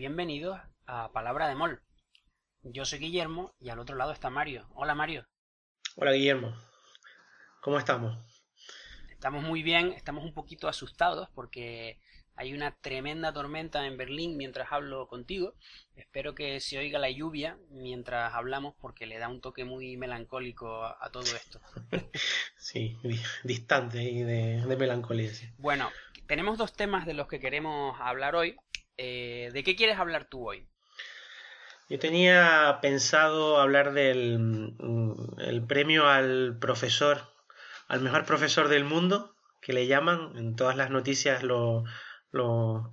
Bienvenidos a Palabra de Mol. Yo soy Guillermo y al otro lado está Mario. Hola Mario. Hola Guillermo. ¿Cómo estamos? Estamos muy bien, estamos un poquito asustados porque hay una tremenda tormenta en Berlín mientras hablo contigo. Espero que se oiga la lluvia mientras hablamos porque le da un toque muy melancólico a, todo esto. Sí, distante y de, melancolía. Bueno, tenemos dos temas de los que queremos hablar hoy. Eh, ¿De qué quieres hablar tú hoy? Yo tenía pensado hablar del mm, el premio al profesor, al mejor profesor del mundo, que le llaman, en todas las noticias lo, lo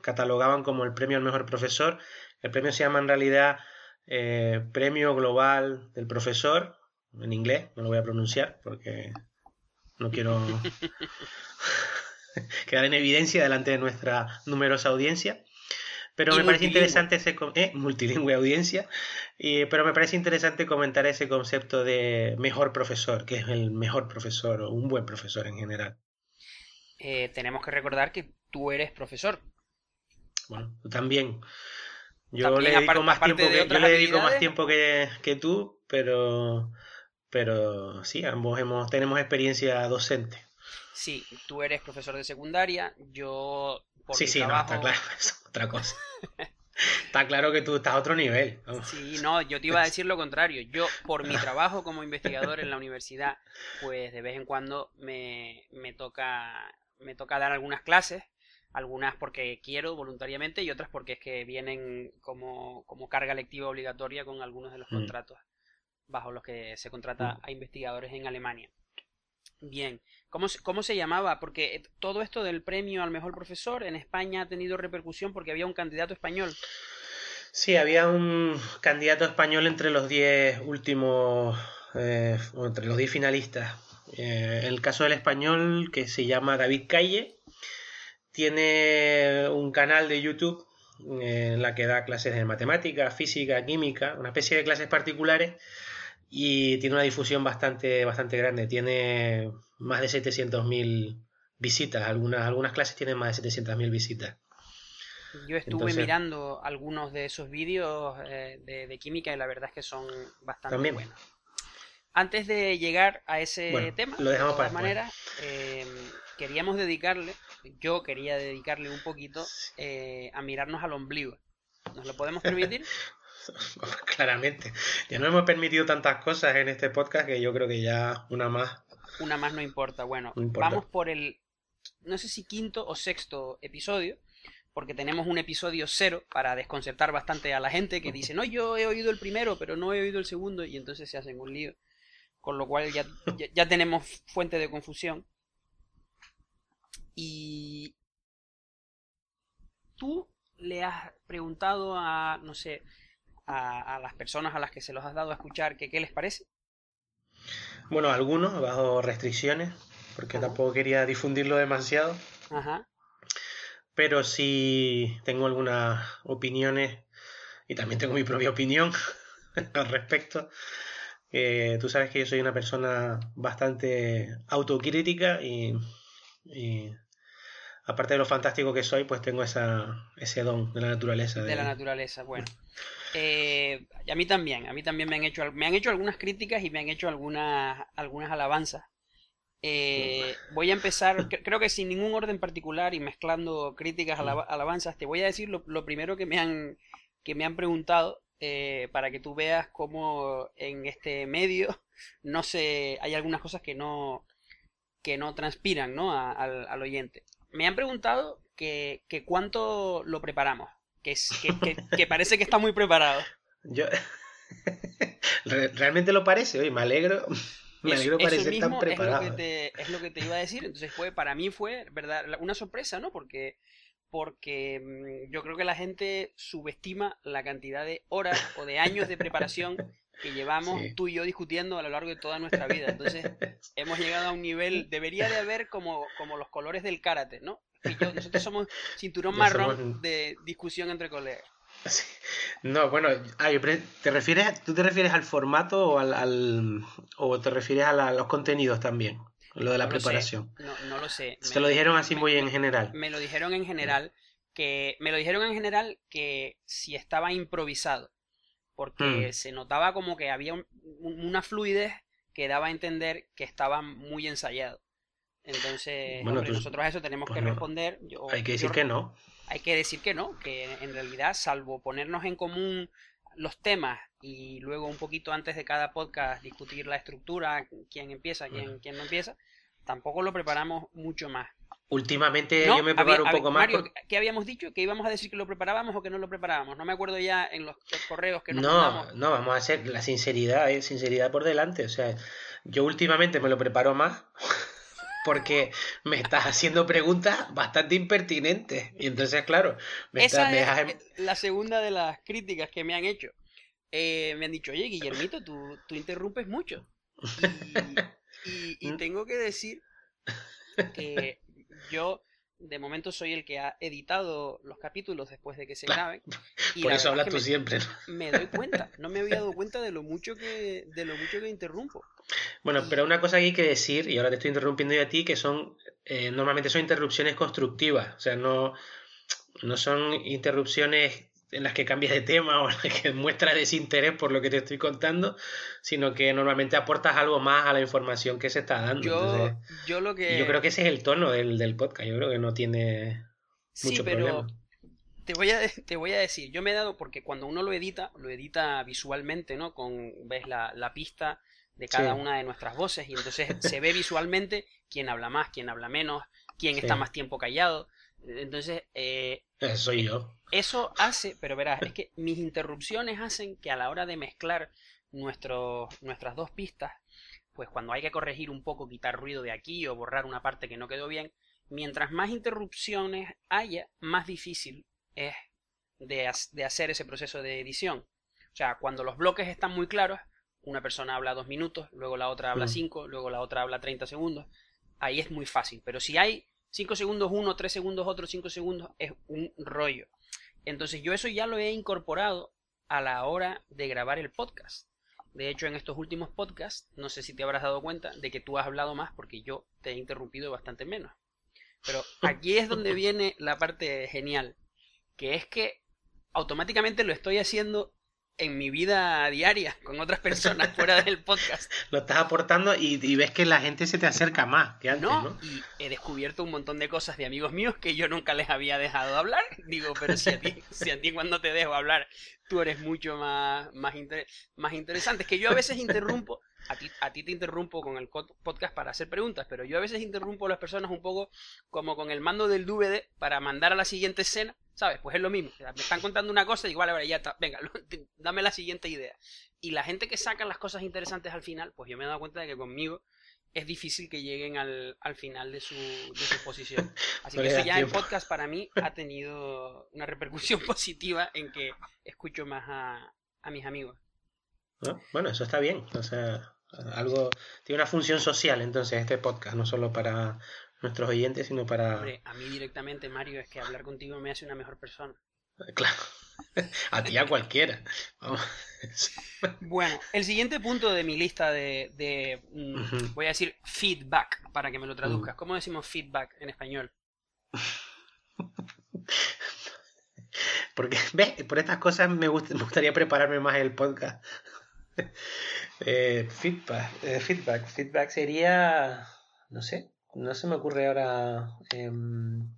catalogaban como el premio al mejor profesor. El premio se llama en realidad eh, Premio Global del Profesor, en inglés, no lo voy a pronunciar porque no quiero quedar en evidencia delante de nuestra numerosa audiencia. Pero me parece interesante ese eh, multilingüe audiencia, pero me parece interesante comentar ese concepto de mejor profesor, que es el mejor profesor o un buen profesor en general. Eh, tenemos que recordar que tú eres profesor. Bueno, tú también. Yo le dedico más tiempo que, yo le dedico más tiempo que, que, tú, pero, pero sí, ambos hemos, tenemos experiencia docente. Sí, tú eres profesor de secundaria, yo por Sí, sí, no, está claro, es otra cosa. Está claro que tú estás a otro nivel. Sí, no, yo te iba a decir lo contrario. Yo, por mi trabajo como investigador en la universidad, pues de vez en cuando me, me toca me toca dar algunas clases, algunas porque quiero voluntariamente y otras porque es que vienen como, como carga lectiva obligatoria con algunos de los mm. contratos bajo los que se contrata mm. a investigadores en Alemania. Bien, ¿Cómo, ¿cómo se llamaba? Porque eh, todo esto del premio al mejor profesor en España ha tenido repercusión porque había un candidato español. Sí, había un candidato español entre los 10 últimos, eh, entre los 10 finalistas. Eh, el caso del español, que se llama David Calle, tiene un canal de YouTube eh, en la que da clases de matemática, física, química, una especie de clases particulares y tiene una difusión bastante, bastante grande. Tiene más de 700.000 visitas. Algunas, algunas clases tienen más de 700.000 visitas. Yo estuve mirando algunos de esos vídeos eh, de, química y la verdad es que son bastante buenos. Antes de llegar a ese tema, de todas maneras, eh, queríamos dedicarle, yo quería dedicarle un poquito eh, a mirarnos al ombligo. ¿Nos lo podemos permitir? Claramente. Ya no hemos permitido tantas cosas en este podcast que yo creo que ya una más. Una más no importa. Bueno, vamos por el, no sé si quinto o sexto episodio, porque tenemos un episodio cero para desconcertar bastante a la gente que dice, no, yo he oído el primero, pero no he oído el segundo, y entonces se hacen un lío con lo cual ya, ya, tenemos fuente de confusión. Y tú le has preguntado a, no sé, a, las personas a las que se los has dado a escuchar que qué les parece. Bueno, algunos bajo restricciones, porque tampoco quería difundirlo demasiado. Ajá. Pero sí tengo algunas opiniones y también tengo mi propia opinión al respecto tú sabes que yo soy una persona bastante autocrítica y, aparte de lo fantástico que soy, pues tengo esa, ese don de la naturaleza. De, la naturaleza, bueno. Eh, a mí también, a mí también me han hecho, me han hecho algunas críticas y me han hecho algunas, algunas alabanzas. Eh, voy a empezar, creo que sin ningún orden particular y mezclando críticas, alabanzas, te voy a decir lo, lo primero que me han, que me han preguntado eh, para que tú veas cómo en este medio no se hay algunas cosas que no que no transpiran ¿no? al, oyente. Me han preguntado que, que cuánto lo preparamos, que, parece que está muy preparado. Yo realmente lo parece, oye, me alegro. Me alegro parecer tan preparado. Es lo, que te, es lo que te iba a decir. Entonces fue, para mí fue, verdad, una sorpresa, ¿no? Porque porque mm, yo creo que la gente subestima la cantidad de horas o de años de preparación que llevamos tú y yo discutiendo a lo largo de toda nuestra vida. Entonces, hemos llegado a un nivel, debería de haber como, como los colores del karate, ¿no? nosotros somos cinturón marrón de discusión entre colegas. No, bueno, ah, ¿te refieres, ¿tú te refieres al formato o, al, o te refieres a los contenidos también? Lo de la preparación. No, no, lo sé. Se lo dijeron así muy en general. Me lo dijeron en general que me lo dijeron en general que si estaba improvisado, porque Mm. se notaba como que había un- un- una fluidez que daba a entender que estaba muy ensayado. Entonces, Bueno, hombre, tú- nosotros a eso tenemos pues que responder. Yo- Hay que decir yo- que no. hay que decir que no, que en realidad, salvo ponernos en común los temas y luego un poquito antes de cada podcast discutir la estructura, quién empieza, quién, quién no empieza, tampoco lo preparamos mucho más. Últimamente No, yo me había- preparo un había- poco más. Mario, ¿qué habíamos dicho? ¿Que íbamos a decir que lo preparábamos o que no lo preparábamos? No me acuerdo ya en los, los correos que nos No, mandamos. no, vamos a hacer la sinceridad, eh, sinceridad por delante. O sea, yo últimamente me lo preparo más porque me estás haciendo preguntas bastante impertinentes. Y entonces, claro, me, Esa estás- es la segunda de las críticas que me han hecho. Eh, me han dicho, oye, Guillermito, tú, tú interrumpes mucho. Y, y- y tengo que decir que yo, de momento, soy el que ha editado los capítulos después de que se graben. Y Por eso hablas es tú siempre. ¿no? me, me doy cuenta. No me había dado cuenta de lo mucho que, de lo mucho que interrumpo. Bueno, pero una cosa que hay que decir, y ahora te estoy interrumpiendo yo a ti, que son, eh, normalmente son interrupciones constructivas, o sea, no, no son interrupciones en las que cambias de tema o en las que muestras desinterés por lo que te estoy contando, sino que normalmente aportas algo más a la información que se está dando. Yo, Entonces, yo lo que... yo creo que ese es el tono del, del podcast, yo creo que no tiene Sí, mucho pero problema. te voy, a, te voy a decir, yo me he dado, porque cuando uno lo edita, lo edita visualmente, ¿no? Con, ves la, la pista de cada Sí. una de nuestras voces y entonces se ve visualmente quién habla más, quién habla menos, quién está Sí. más tiempo callado. Entonces, eh, soy yo. eso hace, pero verás, es que mis interrupciones hacen que a la hora de mezclar nuestras dos pistas, pues cuando hay que corregir un poco, quitar ruido de aquí o borrar una parte que no quedó bien, mientras más interrupciones haya, más difícil es de, de hacer ese proceso de edición. O sea, cuando los bloques están muy claros, una persona habla dos minutos, luego la otra habla Mm. cinco, luego la otra habla 30 segundos, ahí es muy fácil. Pero si hay 5 segundos uno, 3 segundos otro, 5 segundos, es un rollo. Entonces yo eso ya lo he incorporado a la hora de grabar el podcast. De hecho, en estos últimos podcasts, no sé si te habrás dado cuenta de que tú has hablado más porque yo te he interrumpido bastante menos. Pero aquí es donde viene la parte genial, que es que automáticamente lo estoy haciendo en mi vida diaria con otras personas fuera del podcast. Lo estás aportando y, y ves que la gente se te acerca más que antes, ¿no? ¿no? Y he descubierto un montón de cosas de amigos míos que yo nunca les había dejado hablar. Digo, pero si a ti, si a ti cuando te dejo hablar, tú eres mucho más, más, inter- más interesante. Es que yo a veces interrumpo, a ti, a ti te interrumpo con el podcast para hacer preguntas, pero yo a veces interrumpo a las personas un poco como con el mando del DVD para mandar a la siguiente escena. ¿Sabes? Pues es lo mismo. Me están contando una cosa y igual ahora ya está. Venga, dame la siguiente idea. Y la gente que saca las cosas interesantes al final, pues yo me he dado cuenta de que conmigo es difícil que lleguen al, al final de su, de su exposición. Así que eso ya en tiempo. podcast para mí ha tenido una repercusión positiva en que escucho más a, a mis amigos. ¿No? Bueno, eso está bien. O sea, algo tiene una función social entonces este podcast, no solo para nuestros oyentes, sino para... Hombre, a mí directamente, Mario, es que hablar contigo me hace una mejor persona. Claro. A ti, a cualquiera. Vamos. Bueno, el siguiente punto de mi lista de, de, mm, voy a decir feedback para que me lo Mm. traduzcas. ¿Cómo decimos feedback en español? Porque, ¿ves? Por estas cosas me, gust- me gustaría prepararme más el podcast. Eh, feedback, eh, feedback. Feedback sería, no sé, no se me ocurre ahora em,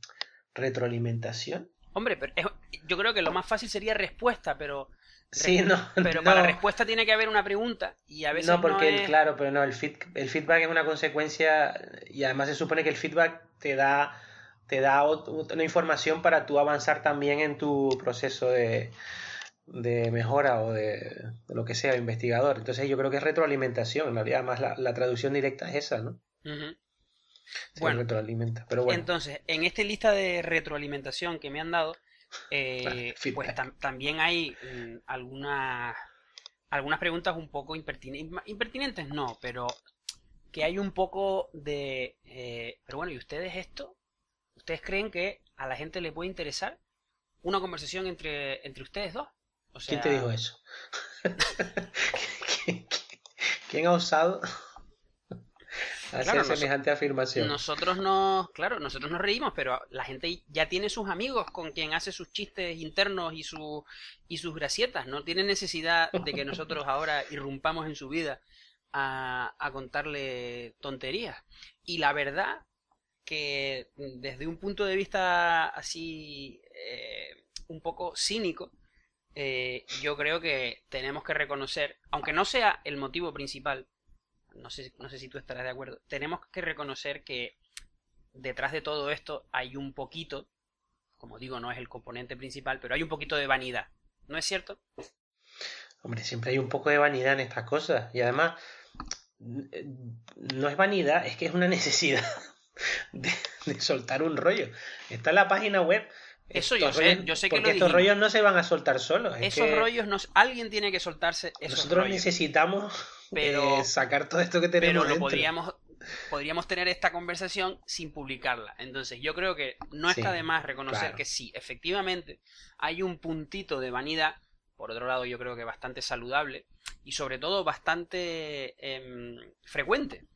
retroalimentación. Hombre, pero es- yo creo que lo más fácil sería respuesta, pero Sí, no, pero no. para respuesta tiene que haber una pregunta y a veces No, porque es- claro, pero no, el, feed- el feedback es una consecuencia y además se supone que el feedback te da, te da una información para tú avanzar también en tu proceso de, de mejora o de, de lo que sea, investigador. Entonces yo creo que es retroalimentación, en realidad, más la, la traducción directa es esa, ¿no? Bueno. retroalimenta. Pero bueno, Entonces, en esta lista de retroalimentación que me han dado, eh, Feedback. pues tam- también hay mm, algunas, algunas preguntas un poco impertinentes. Impertinentes no, pero que hay un poco de... eh, pero bueno, ¿y ustedes esto? ¿Ustedes creen que a la gente le puede interesar una conversación entre, entre ustedes dos? O ¿quién te dijo eso? ¿Quién- quién- ¿Quién ha usado? hacer semejante afirmación. Nosotros nos, claro, nosotros nos reímos, pero la gente ya tiene sus amigos con quien hace sus chistes internos y, su, y sus gracietas. No tiene necesidad de que nosotros ahora irrumpamos en su vida a, a contarle tonterías. Y la verdad que desde un punto de vista así eh, un poco cínico, eh, yo creo que tenemos que reconocer, aunque no sea el motivo principal, no sé, no sé si tú estarás de acuerdo, tenemos que reconocer que detrás de todo esto hay un poquito, como digo, no es el componente principal, pero hay un poquito de vanidad, ¿no es cierto? Hombre, siempre hay un poco de vanidad en estas cosas y además no es vanidad, es que es una necesidad de, soltar un rollo. Está en la página web. Eso yo sé, yo sé que porque estos rollos no se van a soltar solos. esos rollos, no, alguien tiene que soltarse esos Nosotros necesitamos pero, eh, sacar todo esto que tenemos Pero podríamos, podríamos tener esta conversación sin publicarla. Entonces yo creo que no está de más reconocer que sí, efectivamente hay un puntito de vanidad, por otro lado yo creo que bastante saludable y sobre todo bastante em, frecuente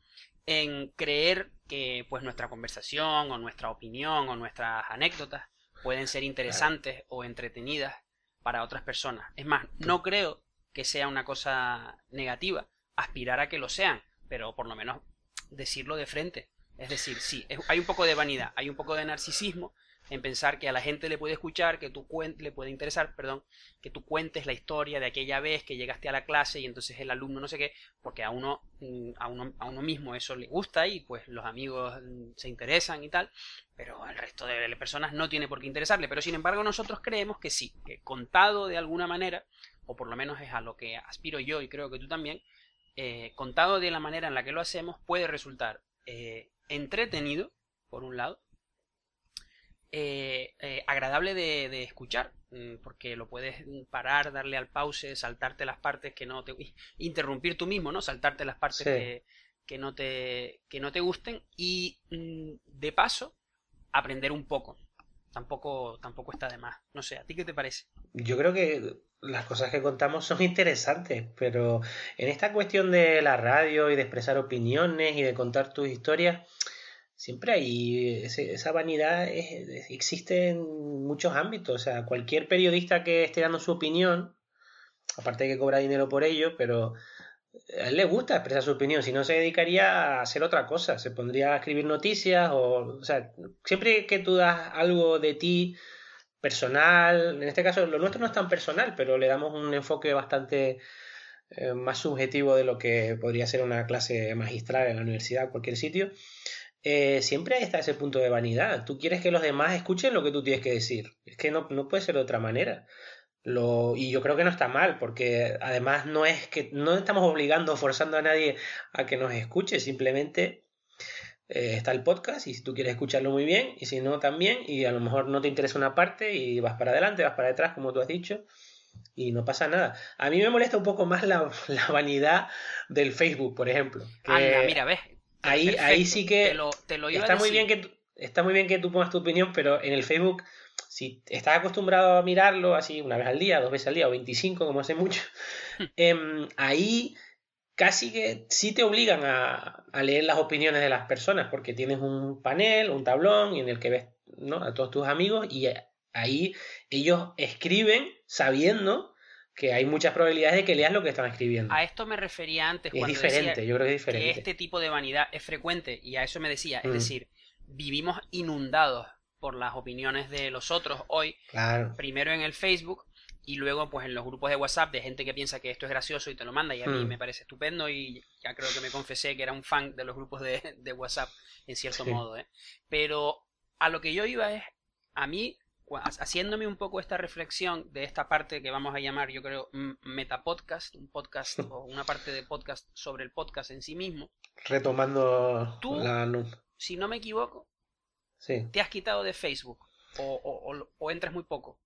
en creer que pues nuestra conversación o nuestra opinión o nuestras anécdotas pueden ser interesantes o entretenidas para otras personas. Es más, no creo que sea una cosa negativa aspirar a que lo sean, pero por lo menos decirlo de frente. Es decir, sí, hay un poco de vanidad, hay un poco de narcisismo, en pensar que a la gente le puede escuchar, que tú le puede interesar, perdón, que tú cuentes la historia de aquella vez que llegaste a la clase y entonces el alumno no sé qué, porque a uno, mm, a uno, a uno mismo eso le gusta y pues los amigos mm, se interesan y tal, pero al resto de personas no tiene por qué interesarle, pero sin embargo nosotros creemos que sí, que contado de alguna manera, o por lo menos es a lo que aspiro yo y creo que tú también, eh, contado de la manera en la que lo hacemos puede resultar eh, entretenido, por un lado, eh, eh, agradable de, escuchar, mm, porque lo puedes parar, darle al pause, saltarte las partes que no te... interrumpir tú mismo, ¿no? Saltarte las partes que, no te, que no te gusten y mm, de paso aprender un poco. Tampoco, tampoco está de más. No sé, ¿a ti qué te parece? Yo creo que las cosas que contamos son interesantes, pero en esta cuestión de la radio y de expresar opiniones y de contar tus historias, siempre hay esa vanidad existe en muchos ámbitos. O sea, cualquier periodista que esté dando su opinión, aparte de que cobra dinero por ello, pero a él le gusta expresar su opinión, si no se dedicaría a hacer otra cosa, se pondría a escribir noticias o, o sea, siempre que tú das algo de ti personal, en este caso lo nuestro no es tan personal, pero le damos un enfoque bastante eh, más subjetivo de lo que podría ser una clase magistral en la universidad cualquier sitio. Eh, siempre está ese punto de vanidad. Tú quieres que los demás escuchen lo que tú tienes que decir. Es que no, no puede ser de otra manera. Lo, y yo creo que no está mal, porque además no es que no estamos obligando o forzando a nadie a que nos escuche, simplemente eh, está el podcast y si tú quieres escucharlo muy bien y si no también y a lo mejor no te interesa una parte y vas para adelante, vas para detrás como tú has dicho y no pasa nada. A mí me molesta un poco más la, la vanidad del Facebook, por ejemplo. Anda, mira, ves, Ahí, ahí sí que está muy bien que está muy bien que tú pongas tu opinión, pero en el Facebook si estás acostumbrado a mirarlo así una vez al día, dos veces al día o 25 como hace mucho, em, ahí casi que sí te obligan a, leer las opiniones de las personas porque tienes un panel, un tablón en el que ves ¿no? a todos tus amigos y ahí ellos escriben sabiendo que hay muchas probabilidades de que leas lo que están escribiendo. A esto me refería antes. Es diferente, yo creo que es diferente. Que este tipo de vanidad es frecuente y a eso me decía. Es mm. decir, vivimos inundados por las opiniones de los otros hoy. Claro. Primero en el Facebook y luego pues en los grupos de WhatsApp de gente que piensa que esto es gracioso y te lo manda y a mí mm. me parece estupendo y ya creo que me confesé que era un fan de los grupos de, de WhatsApp en cierto modo. ¿eh? Pero a lo que yo iba es, a mí haciéndome un poco esta reflexión de esta parte que vamos a llamar, yo creo, metapodcast, un podcast o una parte de podcast sobre el podcast en sí mismo. Retomando tú, si no me equivoco, te has quitado de Facebook o, entras muy poco.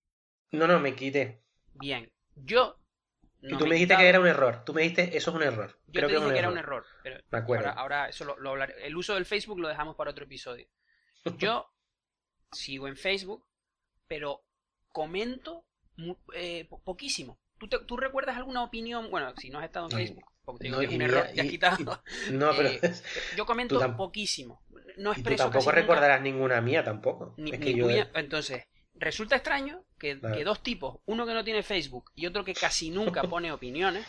No, no, me quité. Bien, yo... y tú me, dijiste que era un error. Tú me dijiste, eso es un error. Yo Creo te dije que, era un error. me acuerdo. Ahora, eso lo, lo hablaré. El uso del Facebook lo dejamos para otro episodio. Yo sigo en Facebook, pero comento eh, poquísimo. ¿Tú, ¿Tú, recuerdas alguna opinión? Bueno, si no has estado en Facebook. porque un error, te has quitado. no, pero Eh, yo comento poquísimo. No y tú expreso tampoco nunca- recordarás ninguna mía tampoco. ni- Es ni que yo- tuya. Entonces, resulta extraño que, Claro. que dos tipos, uno que no tiene Facebook y otro que casi nunca pone opiniones,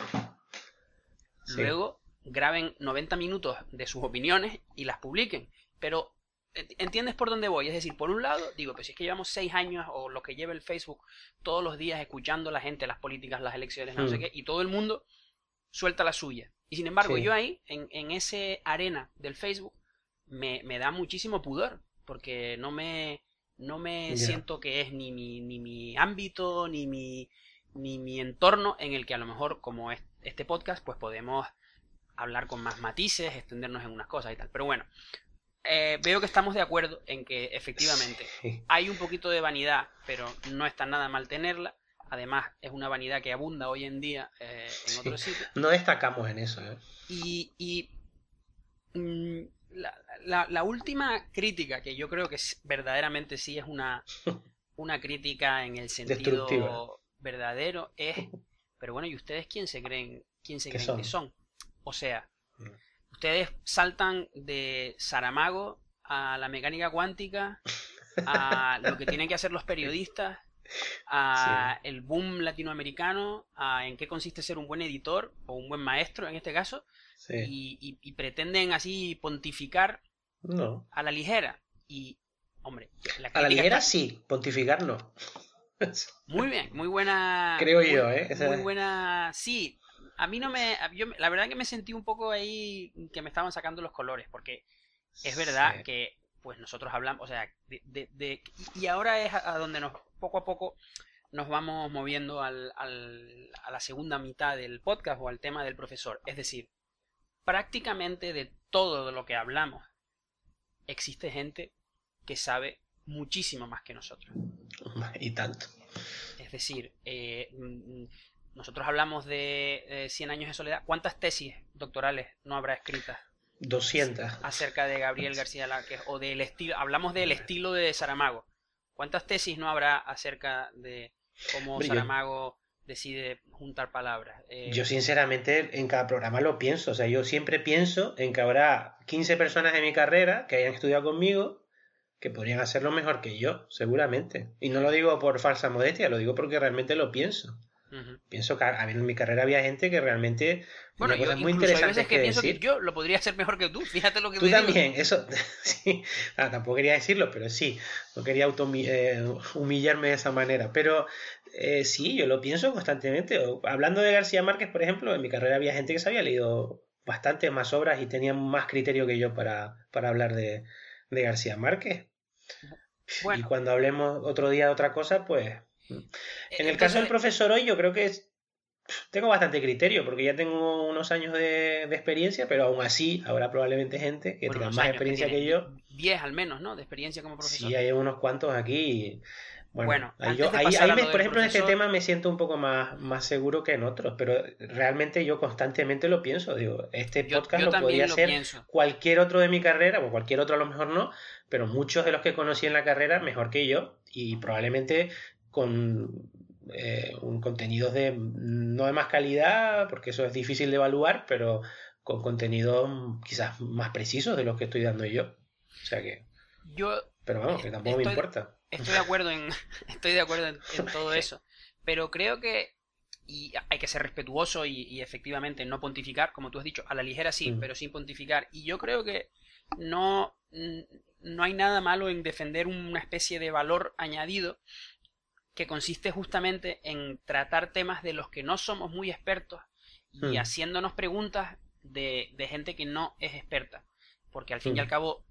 Sí. luego graben 90 minutos de sus opiniones y las publiquen. Pero, ¿ent- ¿entiendes por dónde voy? Es decir, por un lado, digo, pues si es que llevamos seis años o lo que lleva el Facebook todos los días escuchando a la gente, las políticas, las elecciones, no sé Mm. qué, y todo el mundo suelta la suya. Y sin embargo, Sí. yo ahí, en, en ese arena del Facebook, me, me da muchísimo pudor, porque no me, no me siento que es ni mi, ni mi ámbito, ni mi, ni mi entorno en el que a lo mejor, como es este podcast, pues podemos hablar con más matices, extendernos en unas cosas y tal. Pero bueno, eh, veo que estamos de acuerdo en que efectivamente Sí. hay un poquito de vanidad, pero no está nada mal tenerla. Además, es una vanidad que abunda hoy en día eh, en Sí. otros sitios. No destacamos en eso, ¿eh? Y, y, mm, la, la- la última crítica, que yo creo que es- verdaderamente sí es una, una crítica en el sentido verdadero, es, pero bueno, ¿y ustedes quién se creen, quién se ¿Qué creen son? que son? O sea, Mm. Ustedes saltan de Saramago a la mecánica cuántica, a lo que tienen que hacer los periodistas, a el boom latinoamericano, a en qué consiste ser un buen editor o un buen maestro en este caso, Sí. y, y- y pretenden así pontificar No. a la ligera. Y, hombre, la A la ligera está- sí, pontificar no. Muy bien, muy buena. Creo muy- yo, ¿eh? Esa Muy buena. Sí, a mí no me. Yo, la verdad que me sentí un poco ahí que me estaban sacando los colores, porque es verdad Sí. que pues nosotros hablamos, o sea, de, de- de- y ahora es a, donde nos poco a poco nos vamos moviendo al, al- a la segunda mitad del podcast o al tema del profesor. Es decir, prácticamente de todo lo que hablamos existe gente que sabe muchísimo más que nosotros. Y tanto. Es decir, eh, mm, nosotros hablamos de eh, 100 años de soledad. ¿Cuántas tesis doctorales no habrá escritas 200. acerca de Gabriel García Márquez o del estilo? Hablamos del estilo de Saramago. ¿Cuántas tesis no habrá acerca de cómo Saramago decide juntar palabras? Eh, Yo sinceramente en cada programa lo pienso, o sea, yo siempre pienso en que habrá 15 personas de mi carrera que hayan estudiado conmigo que podrían hacerlo mejor que yo, seguramente. Y no lo digo por falsa modestia, lo digo porque realmente lo pienso. Pienso que a- a ver, en mi carrera había gente que realmente Bueno, yo muy hay interesantes veces que, que pienso decir. que yo lo podría hacer mejor que tú. Fíjate lo que Tú digo. también, eso sí. Ah, tampoco quería decirlo, pero sí. No quería auto humillarme de esa manera. Pero eh, sí, yo lo pienso constantemente. Hablando de García Márquez, por ejemplo, en mi carrera había gente que se había leído bastante más obras y tenía más criterio que yo para, para hablar de, de García Márquez. Y cuando hablemos otro día de otra cosa, pues. En el caso del entonces- profesor hoy, yo creo que es- tengo bastante criterio, porque ya tengo unos años de, de experiencia, pero aún así habrá probablemente gente que bueno, tenga más experiencia que yo. 10 al menos, ¿no? De experiencia como profesor. Sí, hay unos cuantos aquí. Bueno, Bueno, ahí yo- ahí- me- por ejemplo, en este tema me siento un poco más, más seguro que en otros, pero realmente yo constantemente lo pienso. Digo, este Yo- podcast yo lo podría lo pienso. cualquier otro de mi carrera, o cualquier otro a lo mejor no, pero muchos de los que conocí en la carrera mejor que yo y probablemente con eh, un contenidos de no de más calidad, porque eso es difícil de evaluar, pero con contenidos quizás más precisos de los que estoy dando yo. O sea que, Yo pero vamos, que tampoco me Estoy- importa. estoy de acuerdo en, estoy de acuerdo en, en todo eso, pero creo que y hay que ser respetuoso y, y efectivamente no pontificar, como tú has dicho, a la ligera sí, Mm. pero sin pontificar. Y yo creo que no, no hay nada malo en defender una especie de valor añadido que consiste justamente en tratar temas de los que no somos muy expertos y Mm. haciéndonos preguntas de, de gente que no es experta. Porque al fin y Mm. al cabo,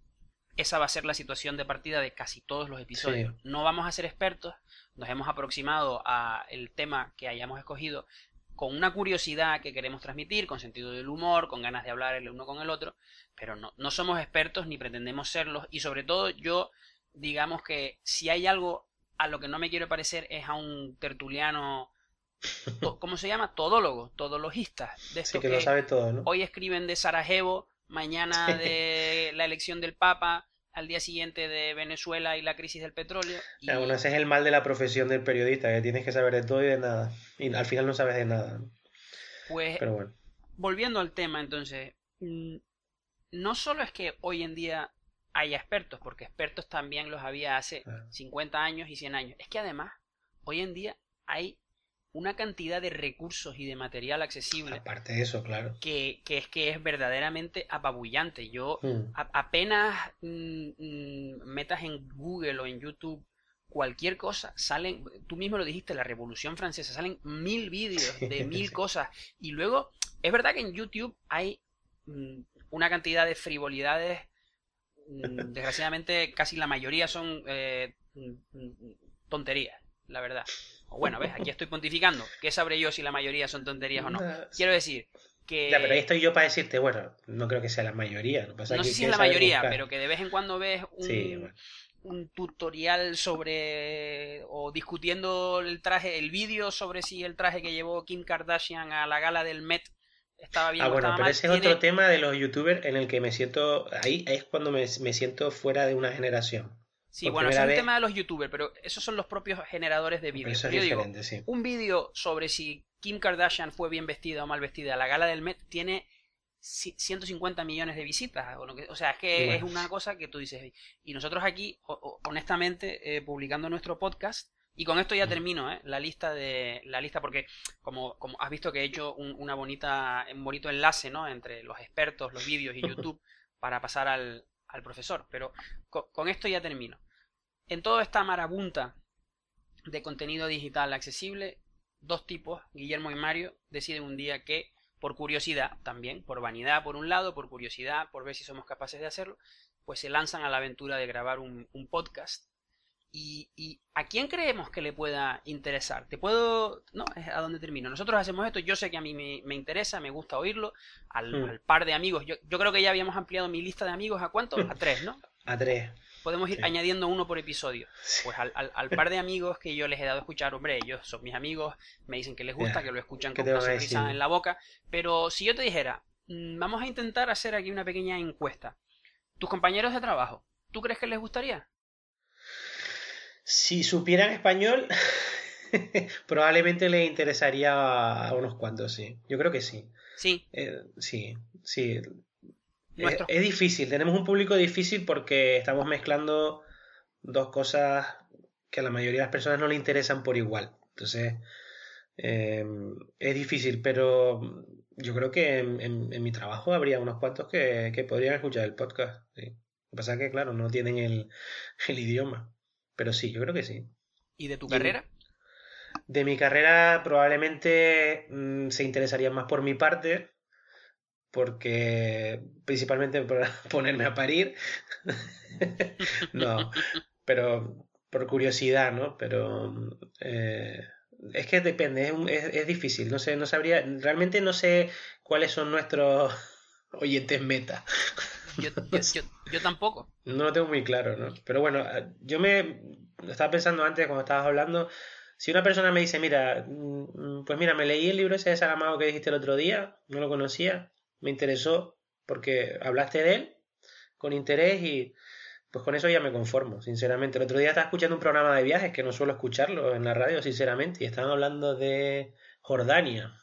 esa va a ser la situación de partida de casi todos los episodios. Sí. No vamos a ser expertos, nos hemos aproximado a el tema que hayamos escogido con una curiosidad que queremos transmitir, con sentido del humor, con ganas de hablar el uno con el otro, pero no, no somos expertos ni pretendemos serlos y sobre todo yo digamos que si hay algo a lo que no me quiero parecer es a un tertuliano, to- ¿cómo se llama? Todólogo, todologista, de Sí que lo sabe todo, ¿no? hoy escriben de Sarajevo, mañana de la elección del Papa, al día siguiente de Venezuela y la crisis del petróleo. Y, bueno, ese es el mal de la profesión del periodista, que tienes que saber de todo y de nada. Y al final no sabes de nada. ¿no? pues Pero bueno. volviendo al tema, entonces, mm, no solo es que hoy en día haya expertos, porque expertos también los había hace 50 años y 100 años, es que además, hoy en día hay una cantidad de recursos y de material accesible. Aparte de eso, claro. Que, es que es verdaderamente apabullante. Yo hmm. apenas mm, mm, metas en Google o en YouTube cualquier cosa, salen, tú mismo lo dijiste, la Revolución Francesa, salen mil vídeos de mil cosas. Y luego, es verdad que en YouTube hay mm, una cantidad de frivolidades, desgraciadamente casi la mayoría son eh, tonterías, la verdad bueno, ves, aquí estoy pontificando. ¿Qué sabré yo si la mayoría son tonterías o no? Quiero decir que... Ya, pero ahí estoy yo para decirte, bueno, no creo que sea la mayoría. No, sé si es la mayoría, pero que de vez en cuando ves un, un tutorial sobre... o discutiendo el traje, el vídeo sobre si el traje que llevó Kim Kardashian a la gala del Met estaba bien ah, bueno, pero ese es otro tema de los youtubers en el que me siento... Ahí es cuando me siento fuera de una generación. Sí, bueno, es un tema de los youtubers, pero esos son los propios generadores de vídeos. Un vídeo sobre si Kim Kardashian fue bien vestida o mal vestida a la gala del Met tiene 150 millones de visitas. O, o sea, es que es una cosa que tú dices. Y nosotros aquí, honestamente, eh, publicando nuestro podcast, y con esto ya termino ¿eh? la lista de la lista porque como, como has visto que he hecho un, una bonita un bonito enlace ¿no? entre los expertos, los vídeos y YouTube para pasar al, al profesor. Pero con, esto ya termino. En toda esta marabunta de contenido digital accesible, dos tipos, Guillermo y Mario, deciden un día que, por curiosidad también, por vanidad por un lado, por curiosidad, por ver si somos capaces de hacerlo, pues se lanzan a la aventura de grabar un, podcast. Y, a quién creemos que le pueda interesar? Te puedo... No, es a dónde termino. Nosotros hacemos esto, yo sé que a mí me, interesa, me gusta oírlo, al, hmm. par de amigos. Yo, yo, creo que ya habíamos ampliado mi lista de amigos a cuántos? A tres, ¿no? A tres podemos ir añadiendo uno por episodio. Pues al, al, par de amigos que yo les he dado a escuchar, hombre, ellos son mis amigos, me dicen que les gusta, que lo escuchan con una sonrisa en la boca. Pero si yo te dijera, mm, vamos a intentar hacer aquí una pequeña encuesta. ¿Tus compañeros de trabajo, tú crees que les gustaría? Si supieran español, probablemente les interesaría a unos cuantos, sí. Yo creo que sí. Sí. Eh, sí, sí. Es, difícil, tenemos un público difícil porque estamos mezclando dos cosas que a la mayoría de las personas no le interesan por igual. Entonces, em, es difícil, pero yo creo que en, mi trabajo habría unos cuantos que, podrían escuchar el podcast. Lo que pasa es que, claro, no tienen el, idioma. Pero sí, yo creo que sí. ¿Y de tu carrera? De mi carrera probablemente mm, se interesarían más por mi parte, porque principalmente por ponerme a parir. no, pero por curiosidad, ¿no? Pero eh, es que depende, es, difícil, no sé, no sabría, realmente no sé cuáles son nuestros oyentes meta. Yo, tampoco. No lo tengo muy claro, ¿no? Pero bueno, yo me estaba pensando antes cuando estabas hablando, si una persona me dice, mira, mm, pues mira, me leí el libro ese de Saramago que dijiste el otro día, no lo conocía, me interesó porque hablaste de él con interés y pues con eso ya me conformo, sinceramente. El otro día estaba escuchando un programa de viajes que no suelo escucharlo en la radio, sinceramente, y estaban hablando de Jordania.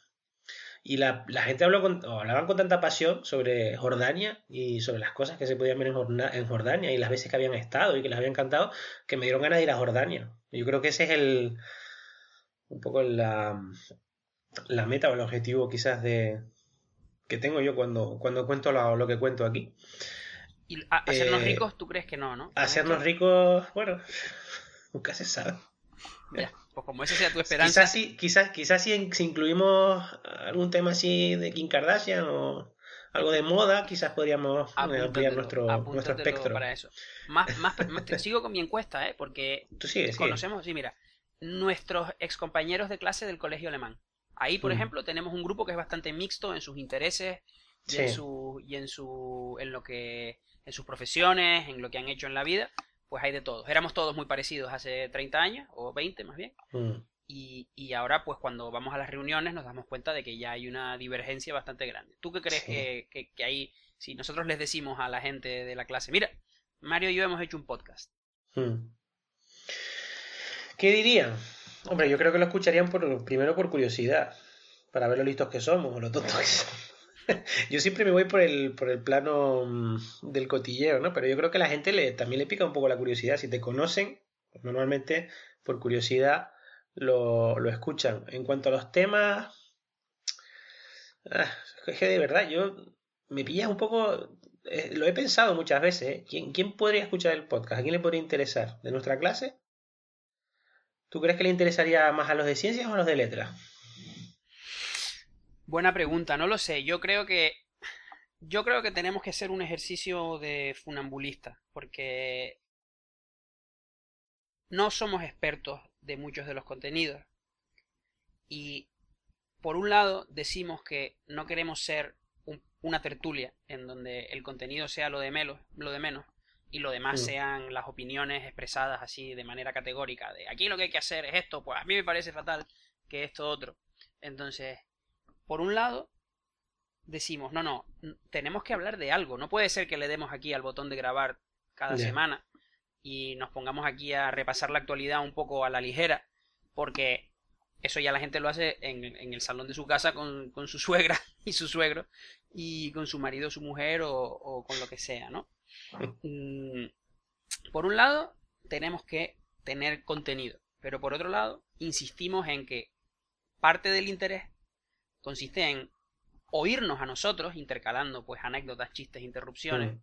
Y la, gente habló con, hablaban con tanta pasión sobre Jordania y sobre las cosas que se podían ver en, Jordania y las veces que habían estado y que les había encantado, que me dieron ganas de ir a Jordania. Yo creo que ese es el un poco la, la meta o el objetivo quizás de, que tengo yo cuando, cuando cuento lo, que cuento aquí. ¿Y hacernos eh, ricos tú crees que no, no? Hacernos ricos, bueno, nunca se sabe. Ya, pues como esa sea tu esperanza. Quizás sí, quizás, quizás si, incluimos algún tema así de Kim Kardashian o algo de moda, quizás podríamos ampliar nuestro, nuestro espectro. Para eso. Más, más, sigo con mi encuesta, ¿eh? Porque ¿Tú sigues, conocemos, sí, mira, nuestros excompañeros de clase del colegio alemán. Ahí, por mm. ejemplo, tenemos un grupo que es bastante mixto en sus intereses y, en, su, y en, su, en, lo que, en sus profesiones, en lo que han hecho en la vida. Pues hay de todos. Éramos todos muy parecidos hace 30 años, o 20 más bien. Mm. Y, y, ahora, pues cuando vamos a las reuniones nos damos cuenta de que ya hay una divergencia bastante grande. ¿Tú qué crees que, que, que hay, si nosotros les decimos a la gente de la clase, mira, Mario y yo hemos hecho un podcast? Mm. ¿Qué dirían? Hombre, yo creo que lo escucharían por, primero por curiosidad, para ver lo listos que somos o lo tontos que somos. yo siempre me voy por el, por el plano mm, del cotilleo, ¿no? Pero yo creo que a la gente le, también le pica un poco la curiosidad. Si te conocen, normalmente por curiosidad lo, lo escuchan. En cuanto a los temas, ah, es que de verdad, yo me pillas un poco. eh, lo he pensado muchas veces. ¿eh? ¿Quién, ¿Quién podría escuchar el podcast? ¿A quién le podría interesar? ¿De nuestra clase? ¿Tú crees que le interesaría más a los de ciencias o a los de letras? Buena pregunta, no lo sé. Yo creo que. Yo creo que tenemos que hacer un ejercicio de funambulista, porque no somos expertos de muchos de los contenidos. Y por un lado decimos que no queremos ser un- una tertulia en donde el contenido sea lo de, menos, lo de menos y lo demás Mm. sean las opiniones expresadas así de manera categórica. De aquí lo que hay que hacer es esto, pues a mí me parece fatal que esto otro. Entonces, por un lado, decimos, no, no, tenemos que hablar de algo. No puede ser que le demos aquí al botón de grabar cada semana y nos pongamos aquí a repasar la actualidad un poco a la ligera, porque eso ya la gente lo hace en, en el salón de su casa con, con su suegra y su suegro y con su marido, su mujer o, o con lo que sea, ¿no? Mm, Por un lado, tenemos que tener contenido, pero por otro lado, insistimos en que parte del interés consiste en oírnos a nosotros, intercalando pues anécdotas, chistes, interrupciones,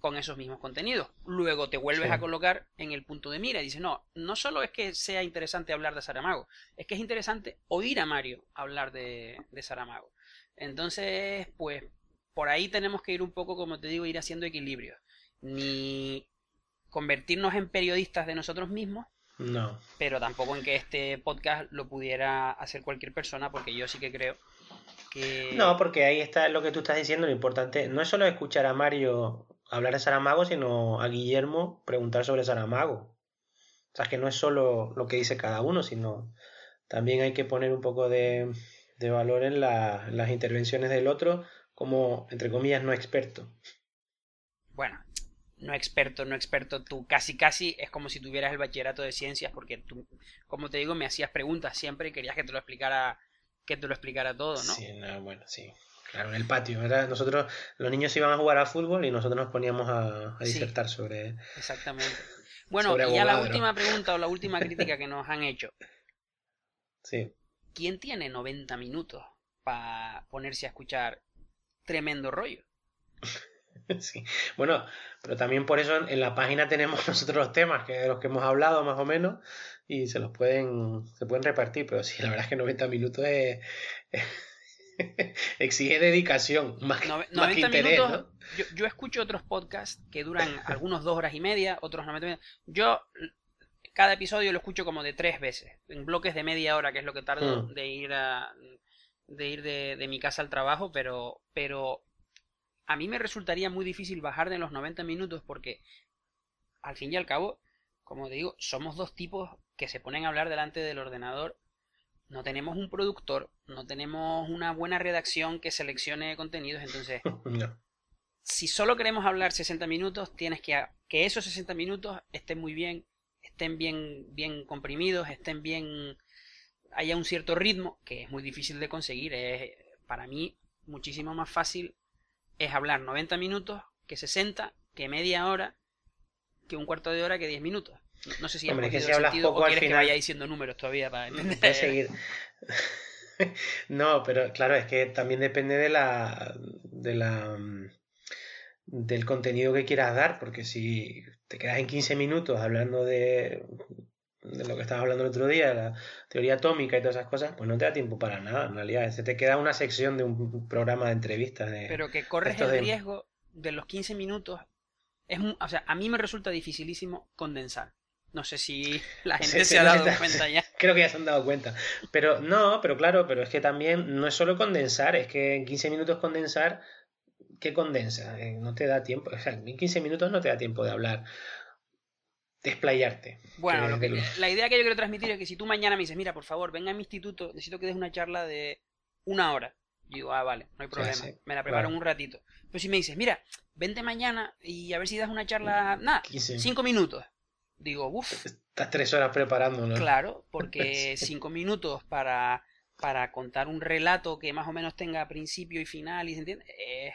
con esos mismos contenidos. Luego te vuelves Sí. a colocar en el punto de mira y dices, no, no solo es que sea interesante hablar de Saramago, es que es interesante oír a Mario hablar de, de Saramago. Entonces, pues por ahí tenemos que ir un poco, como te digo, ir haciendo equilibrio. Ni convertirnos en periodistas de nosotros mismos, No. pero tampoco en que este podcast lo pudiera hacer cualquier persona, porque yo sí que creo que... No, porque ahí está lo que tú estás diciendo, lo importante no es solo escuchar a Mario hablar de Saramago, sino a Guillermo preguntar sobre Saramago. O sea, que no es solo lo que dice cada uno, sino también hay que poner un poco de, de valor en, la- en las intervenciones del otro como, entre comillas, no experto. bueno, no experto, no experto, tú casi casi es como si tuvieras el bachillerato de ciencias, porque tú, como te digo, me hacías preguntas siempre y querías que te lo explicara, que te lo explicara todo, ¿no? Sí, no, bueno, sí. Claro, en el patio, ¿verdad? Nosotros, los niños iban a jugar a fútbol y nosotros nos poníamos a, a Sí. disertar sobre... Exactamente. Bueno, Sobre y ya la última pregunta o la última crítica que nos han hecho. Sí. ¿Quién tiene 90 minutos para ponerse a escuchar tremendo rollo? Sí. Bueno, pero también por eso en, la página tenemos nosotros los temas que de los que hemos hablado más o menos y se los pueden se pueden repartir, pero sí, la verdad es que 90 minutos es, exige dedicación más, que- Nove- más que 90 interés, minutos. ¿no? Yo, yo escucho otros podcasts que duran algunos dos horas y media, otros 90 minutos. Yo cada episodio lo escucho como de tres veces, en bloques de media hora, que es lo que tardo Mm. de ir a, de ir de, de mi casa al trabajo, pero, pero a mí me resultaría muy difícil bajar de los 90 minutos porque al fin y al cabo, como te digo, somos dos tipos que se ponen a hablar delante del ordenador. No tenemos un productor, no tenemos una buena redacción que seleccione contenidos, entonces No. si solo queremos hablar 60 minutos, tienes que que esos 60 minutos estén muy bien, estén bien bien comprimidos, estén bien haya un cierto ritmo que es muy difícil de conseguir, es para mí muchísimo más fácil es hablar 90 minutos que 60, que media hora, que un cuarto de hora, que 10 minutos. No, sé si Hombre, es que si el hablas sentido poco o al quieres que vaya diciendo números todavía para entender. Seguir. No, pero claro, es que también depende de la, de la, del contenido que quieras dar, porque si te quedas en 15 minutos hablando de, de lo que estabas hablando el otro día, la teoría atómica y todas esas cosas, pues no te da tiempo para nada, en realidad. Se te queda una sección de un programa de entrevistas de... pero que corres el de- riesgo de los 15 minutos. Es, o sea, a mí me resulta dificilísimo condensar. No sé si la gente Sí, se ha dado está- cuenta ya. Creo que ya se han dado cuenta. Pero no, pero claro, pero es que también no es solo condensar, es que en 15 minutos condensar, ¿qué condensa? Eh, no te da tiempo, o sea, en 15 minutos no te da tiempo de hablar, de explayarte. Bueno, lo que- la idea que yo quiero transmitir es que si tú mañana me dices, mira, por favor, venga a mi instituto, necesito que des una charla de una hora. Yo digo, ah, vale, no hay problema, sí, me la preparo claro. en un ratito. Pero si me dices, mira, vente mañana y a ver si das una charla, nada, 15. cinco minutos. Digo, uff, Estás tres horas preparándolo. claro, porque cinco minutos para para contar un relato que más o menos tenga principio y final y se entiende, es,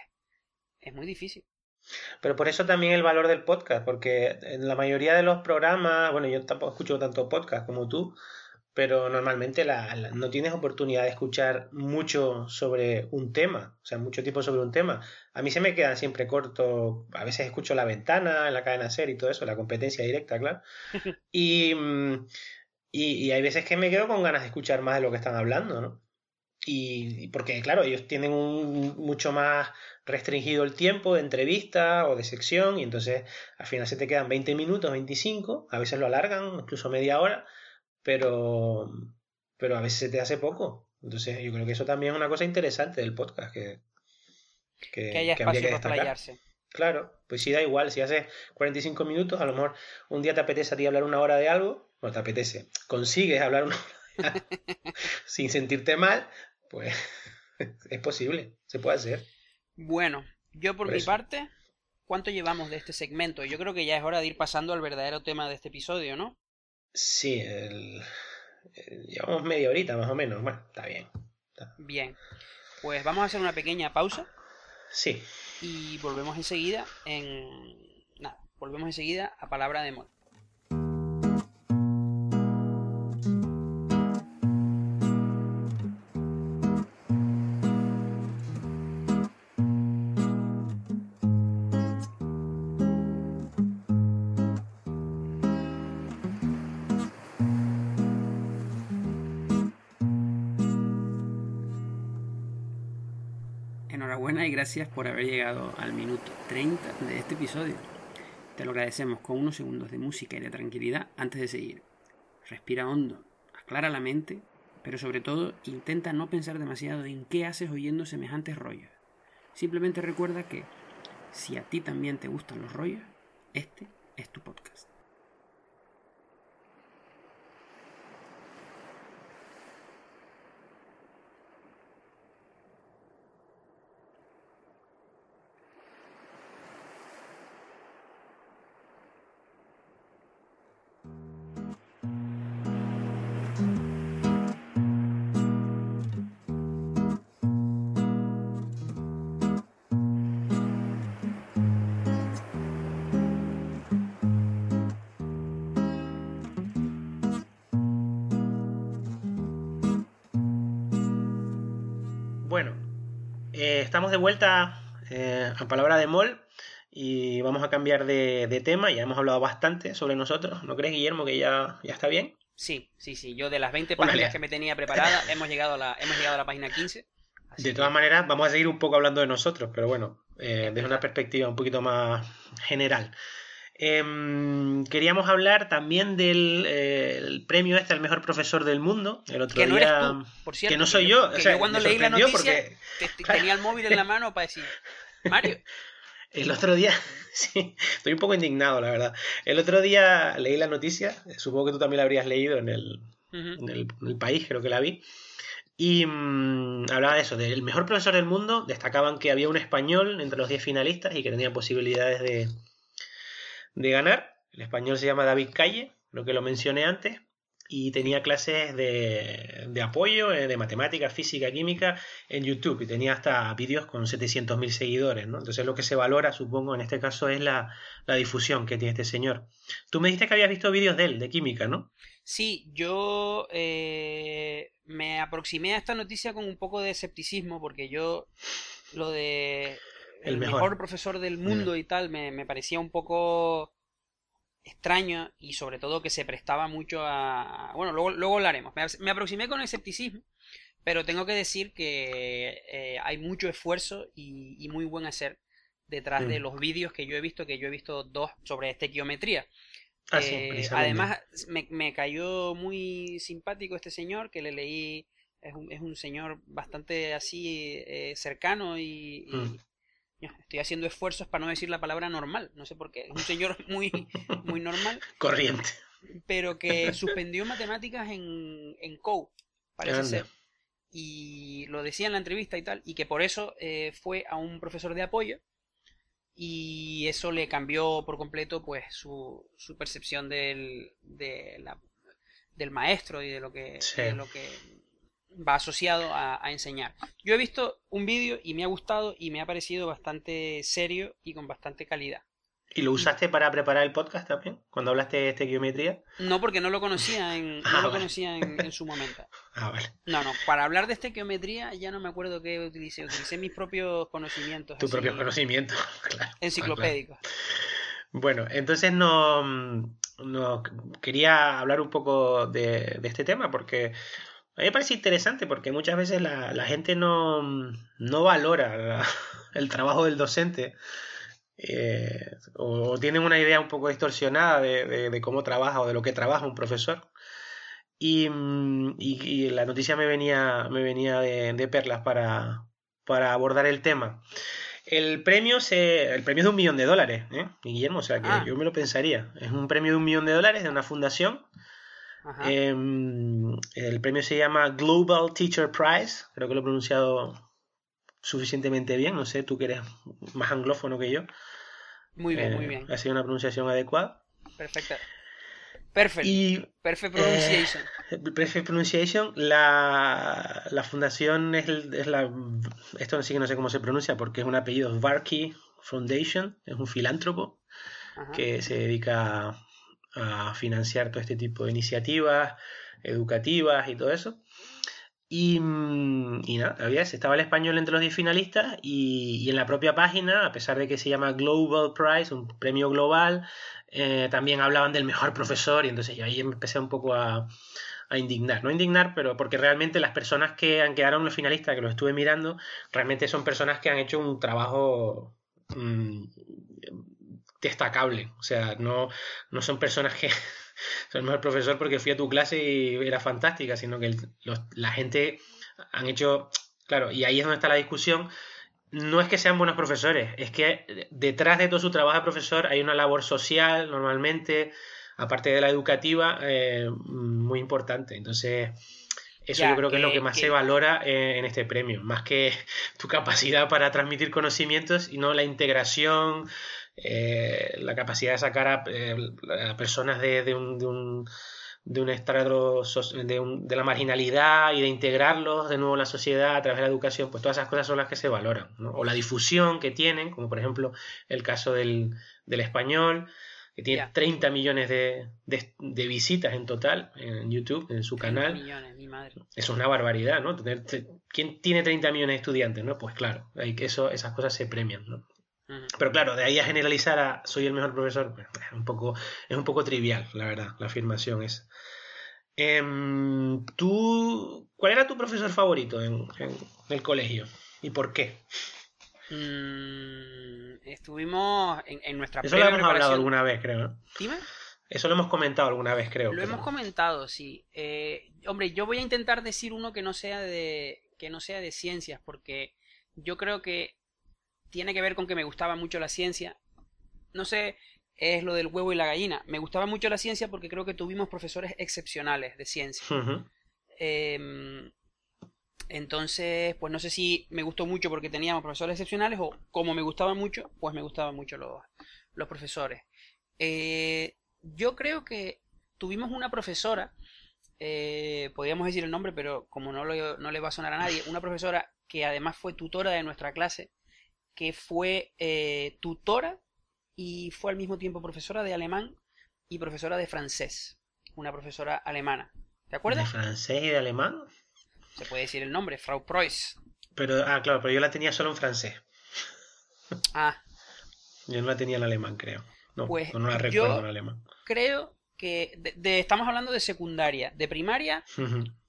es muy difícil. Pero por eso también el valor del podcast, porque en la mayoría de los programas, bueno, yo tampoco escucho tanto podcast como tú, pero normalmente la, no tienes oportunidad de escuchar mucho sobre un tema, o sea, mucho tiempo sobre un tema. A mí se me quedan siempre corto, a veces escucho La Ventana, en la cadena SER y todo eso, la competencia directa, claro. Y, mm, y, hay veces que me quedo con ganas de escuchar más de lo que están hablando, ¿no? Y, porque, claro, ellos tienen un mucho más restringido el tiempo de entrevista o de sección y entonces al final se te quedan 20 minutos, 25, a veces lo alargan, incluso media hora, pero, pero a veces se te hace poco. Entonces yo creo que eso también es una cosa interesante del podcast, que, que, haya espacio para playarse. Claro, pues si da igual, si haces 45 minutos, a lo mejor un día te apetece a ti hablar una hora de algo, no te apetece, consigues hablar una hora sin sentirte mal, pues es posible, se puede hacer. Bueno, yo por, mi parte, ¿cuánto llevamos de este segmento? Yo creo que ya es hora de ir pasando al verdadero tema de este episodio, ¿no? Sí, llevamos media horita más o menos. Bueno, está bien. Bien. Pues vamos a hacer una pequeña pausa. Sí. Y volvemos enseguida en... Nada, volvemos enseguida a Palabra de Mol. Gracias por haber llegado al minuto 30 de este episodio. Te lo agradecemos con unos segundos de música y de tranquilidad antes de seguir. Respira hondo, aclara la mente, pero sobre todo intenta no pensar demasiado en qué haces oyendo semejantes rollos. Simplemente recuerda que si a ti también te gustan los rollos, este es tu podcast. De vuelta eh, a Palabra de Mol y vamos a cambiar de, tema. Ya hemos hablado bastante sobre nosotros. ¿No crees, Guillermo, que ya, ya está bien? Sí, sí, sí. Yo de las 20 páginas que me tenía preparadas, hemos, llegado a la, hemos llegado a la página 15. De todas maneras, vamos a seguir un poco hablando de nosotros, pero bueno, eh, desde una perspectiva un poquito más general. Em, queríamos hablar también del eh, premio este al mejor profesor del mundo. El otro que no día. Eres tú, por cierto, que no soy yo. Que yo cuando leí la noticia tenía el móvil en la mano para decir, Mario. El otro día, sí, estoy un poco indignado, la verdad. El otro día leí la noticia, supongo que tú también la habrías leído en el, en el, país, creo que la vi. Y mm, hablaba de eso, del mejor profesor del mundo. Destacaban que había un español entre los 10 finalistas y que tenía posibilidades de, de ganar. El español se llama David Calle, lo que lo mencioné antes, y tenía clases de, apoyo eh, de matemática, física, química en YouTube y tenía hasta vídeos con 700.000 seguidores, ¿no? Entonces lo que se valora, supongo, en este caso es la, difusión que tiene este señor. Tú me dijiste que habías visto vídeos de él, de química, ¿no? Sí, yo eh, me aproximé a esta noticia con un poco de escepticismo porque yo lo de el, mejor. profesor del mundo y tal, me, parecía un poco extraño y sobre todo que se prestaba mucho a... Bueno, luego, luego hablaremos. Me, aproximé con escepticismo, pero tengo que decir que eh, hay mucho esfuerzo y, muy buen hacer detrás de mm. los vídeos que yo he visto, que yo he visto dos sobre estequiometría. Ah, eh, además, me, me, cayó muy simpático este señor que le leí. Es un, es un señor bastante así eh, cercano y, mm. Estoy haciendo esfuerzos para no decir la palabra normal. No sé por qué. Es un señor muy, muy normal. Corriente. Pero que suspendió matemáticas en, en COU, parece ser. Y lo decía en la entrevista y tal. Y que por eso eh, fue a un profesor de apoyo. Y eso le cambió por completo pues su, su percepción del, de la, del maestro y de lo que, de lo que va asociado a, enseñar. Yo he visto un vídeo y me ha gustado y me ha parecido bastante serio y con bastante calidad. ¿Y lo usaste para preparar el podcast también? Cuando hablaste de estequiometría. No, porque no lo conocía en, no ah, lo conocía en, su momento. Ah, vale. No, no, para hablar de estequiometría ya no me acuerdo qué utilicé. Utilicé mis propios conocimientos. Tus propios conocimientos, claro. Enciclopédicos. Bueno, entonces no, no, quería hablar un poco de, este tema porque a mí me parece interesante porque muchas veces la, la gente no, no valora el trabajo del docente eh, o, tienen una idea un poco distorsionada de, cómo trabaja o de lo que trabaja un profesor. Y, mm, la noticia me venía, me venía de, perlas para, para, abordar el tema. El premio, se, el premio es de un millón de dólares, ¿eh? Guillermo, o sea que ah. yo me lo pensaría. Es un premio de un millón de dólares de una fundación. Em, el premio se llama Global Teacher Prize, creo que lo he pronunciado suficientemente bien, no sé, tú que eres más anglófono que yo. Muy bien, muy eh, bien. Ha sido una pronunciación adecuada. Perfecta. Perfect. Y, perfect pronunciation. Eh, perfect pronunciation. La, la fundación es, es, la. Esto sí que no sé cómo se pronuncia porque es un apellido Varkey Foundation. Es un filántropo que se dedica a financiar todo este tipo de iniciativas educativas y todo eso. Y, mm, y nada, había estaba el español entre los 10 finalistas y, en la propia página, a pesar de que se llama Global Prize, un premio global, eh, también hablaban del mejor profesor y entonces yo ahí empecé un poco a, a indignar, no indignar, pero porque realmente las personas que han quedado los finalistas, que los estuve mirando, realmente son personas que han hecho un trabajo mm, destacable, o sea, no, no son personas que el mejor profesor porque fui a tu clase y era fantástica, sino que la gente han hecho, claro, y ahí es donde está la discusión, no es que sean buenos profesores, es que detrás de todo su trabajo de profesor hay una labor social normalmente, aparte de la educativa, eh, muy importante. Entonces, eso yo creo que, es lo que más se valora en este premio, más que tu capacidad para transmitir conocimientos y no la integración, eh, la capacidad de sacar a, eh, personas de, un, de, un, de un estrado de, de, la marginalidad y de integrarlos de nuevo en la sociedad a través de la educación, pues todas esas cosas son las que se valoran, o la difusión que tienen, como por ejemplo el caso del, del español, que tiene 30 millones de, de, visitas en total en YouTube, en su canal. Millones, mi madre. Eso es una barbaridad, ¿no? ¿Quién tiene 30 millones de estudiantes, no? Pues claro, hay que eso, esas cosas se premian, ¿no? Pero claro, de ahí a generalizar a soy el mejor profesor, pues, es, un poco, es un poco trivial, la verdad, la afirmación es. Em, ¿tú, ¿Cuál era tu profesor favorito en, el colegio? ¿Y por qué? Mm, estuvimos en, nuestra Eso lo hemos hablado alguna vez, creo. Dime. Eso lo hemos comentado alguna vez, creo. Lo hemos comentado, sí. Eh, hombre, yo voy a intentar decir uno que no sea de que no sea de ciencias, porque yo creo que tiene que ver con que me gustaba mucho la ciencia. No sé, es lo del huevo y la gallina. Me gustaba mucho la ciencia porque creo que tuvimos profesores excepcionales de ciencia. Em, entonces, pues no sé si me gustó mucho porque teníamos profesores excepcionales o como me gustaba mucho, pues me gustaban mucho los, los profesores. Eh, yo creo que tuvimos una profesora, eh, podríamos decir el nombre, pero como no, no le va a sonar a nadie, una profesora que además fue tutora de nuestra clase, que fue eh, tutora y fue al mismo tiempo profesora de alemán y profesora de francés. Una profesora alemana. ¿Te acuerdas? ¿De francés y de alemán? Se puede decir el nombre, Frau Preuss. Pero, ah, claro, pero yo la tenía solo en francés. Ah. Yo no la tenía en alemán, creo. No, pues no la recuerdo en alemán. Creo que estamos hablando de secundaria. De primaria,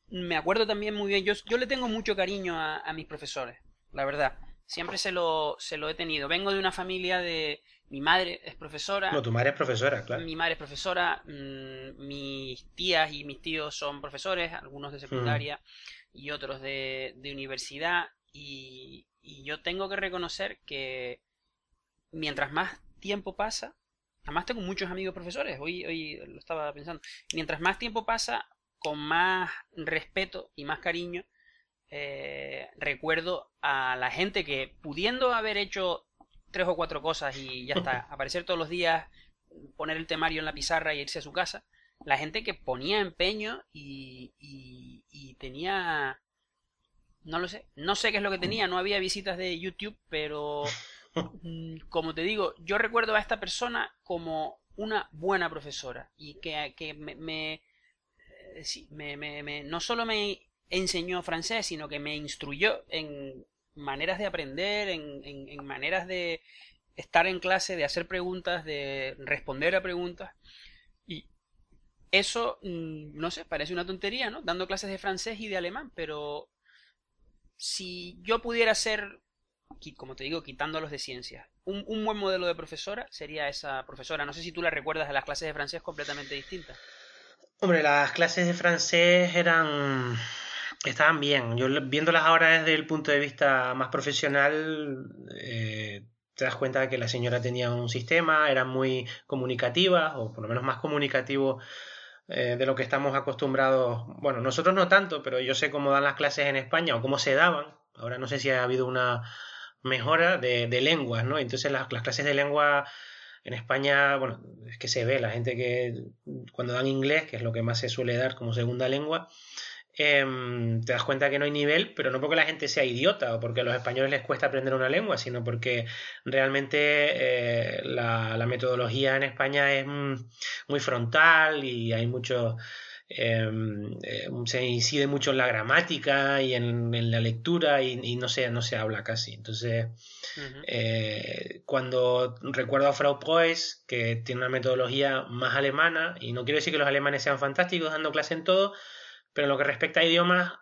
me acuerdo también muy bien. Yo, yo le tengo mucho cariño a, a mis profesores, la verdad. Siempre se lo, se lo he tenido. Vengo de una familia de... Mi madre es profesora. No, tu madre es profesora, claro. Mi madre es profesora. Mm, mis tías y mis tíos son profesores, algunos de secundaria y otros de, de universidad. Y, y yo tengo que reconocer que mientras más tiempo pasa, además tengo muchos amigos profesores, hoy, hoy lo estaba pensando, mientras más tiempo pasa, con más respeto y más cariño, eh, recuerdo a la gente que pudiendo haber hecho tres o cuatro cosas y ya está, aparecer todos los días, poner el temario en la pizarra y irse a su casa, la gente que ponía empeño y, y, tenía No lo sé. No sé qué es lo que tenía. No había visitas de YouTube, pero mm, como te digo, yo recuerdo a esta persona como una buena profesora y que, que me, me, eh, me, me, no solo me enseñó francés, sino que me instruyó en maneras de aprender, en, en, maneras de estar en clase, de hacer preguntas, de responder a preguntas. Y eso, mm, no sé, parece una tontería, ¿no? Dando clases de francés y de alemán, pero si yo pudiera ser, como te digo, quitándolos de ciencias, un, un, buen modelo de profesora sería esa profesora. No sé si tú la recuerdas de las clases de francés completamente distintas. Hombre, las clases de francés eran estaban bien. Yo viéndolas ahora desde el punto de vista más profesional, eh, te das cuenta de que la señora tenía un sistema, era muy comunicativa, o por lo menos más comunicativo eh, de lo que estamos acostumbrados. Bueno, nosotros no tanto, pero yo sé cómo dan las clases en España o cómo se daban. Ahora no sé si ha habido una mejora de, de lenguas, ¿no? Entonces las, las clases de lengua en España, bueno, es que se ve la gente que cuando dan inglés, que es lo que más se suele dar como segunda lengua, Em, te das cuenta que no hay nivel, pero no porque la gente sea idiota o porque a los españoles les cuesta aprender una lengua, sino porque realmente eh, la, metodología en España es muy frontal y hay mucho... Em, eh, se incide mucho en la gramática y en, la lectura y, no, se, no se habla casi. Entonces, eh, cuando recuerdo a Frau Preuss, que tiene una metodología más alemana, y no quiero decir que los alemanes sean fantásticos dando clase en todo, pero en lo que respecta a idiomas,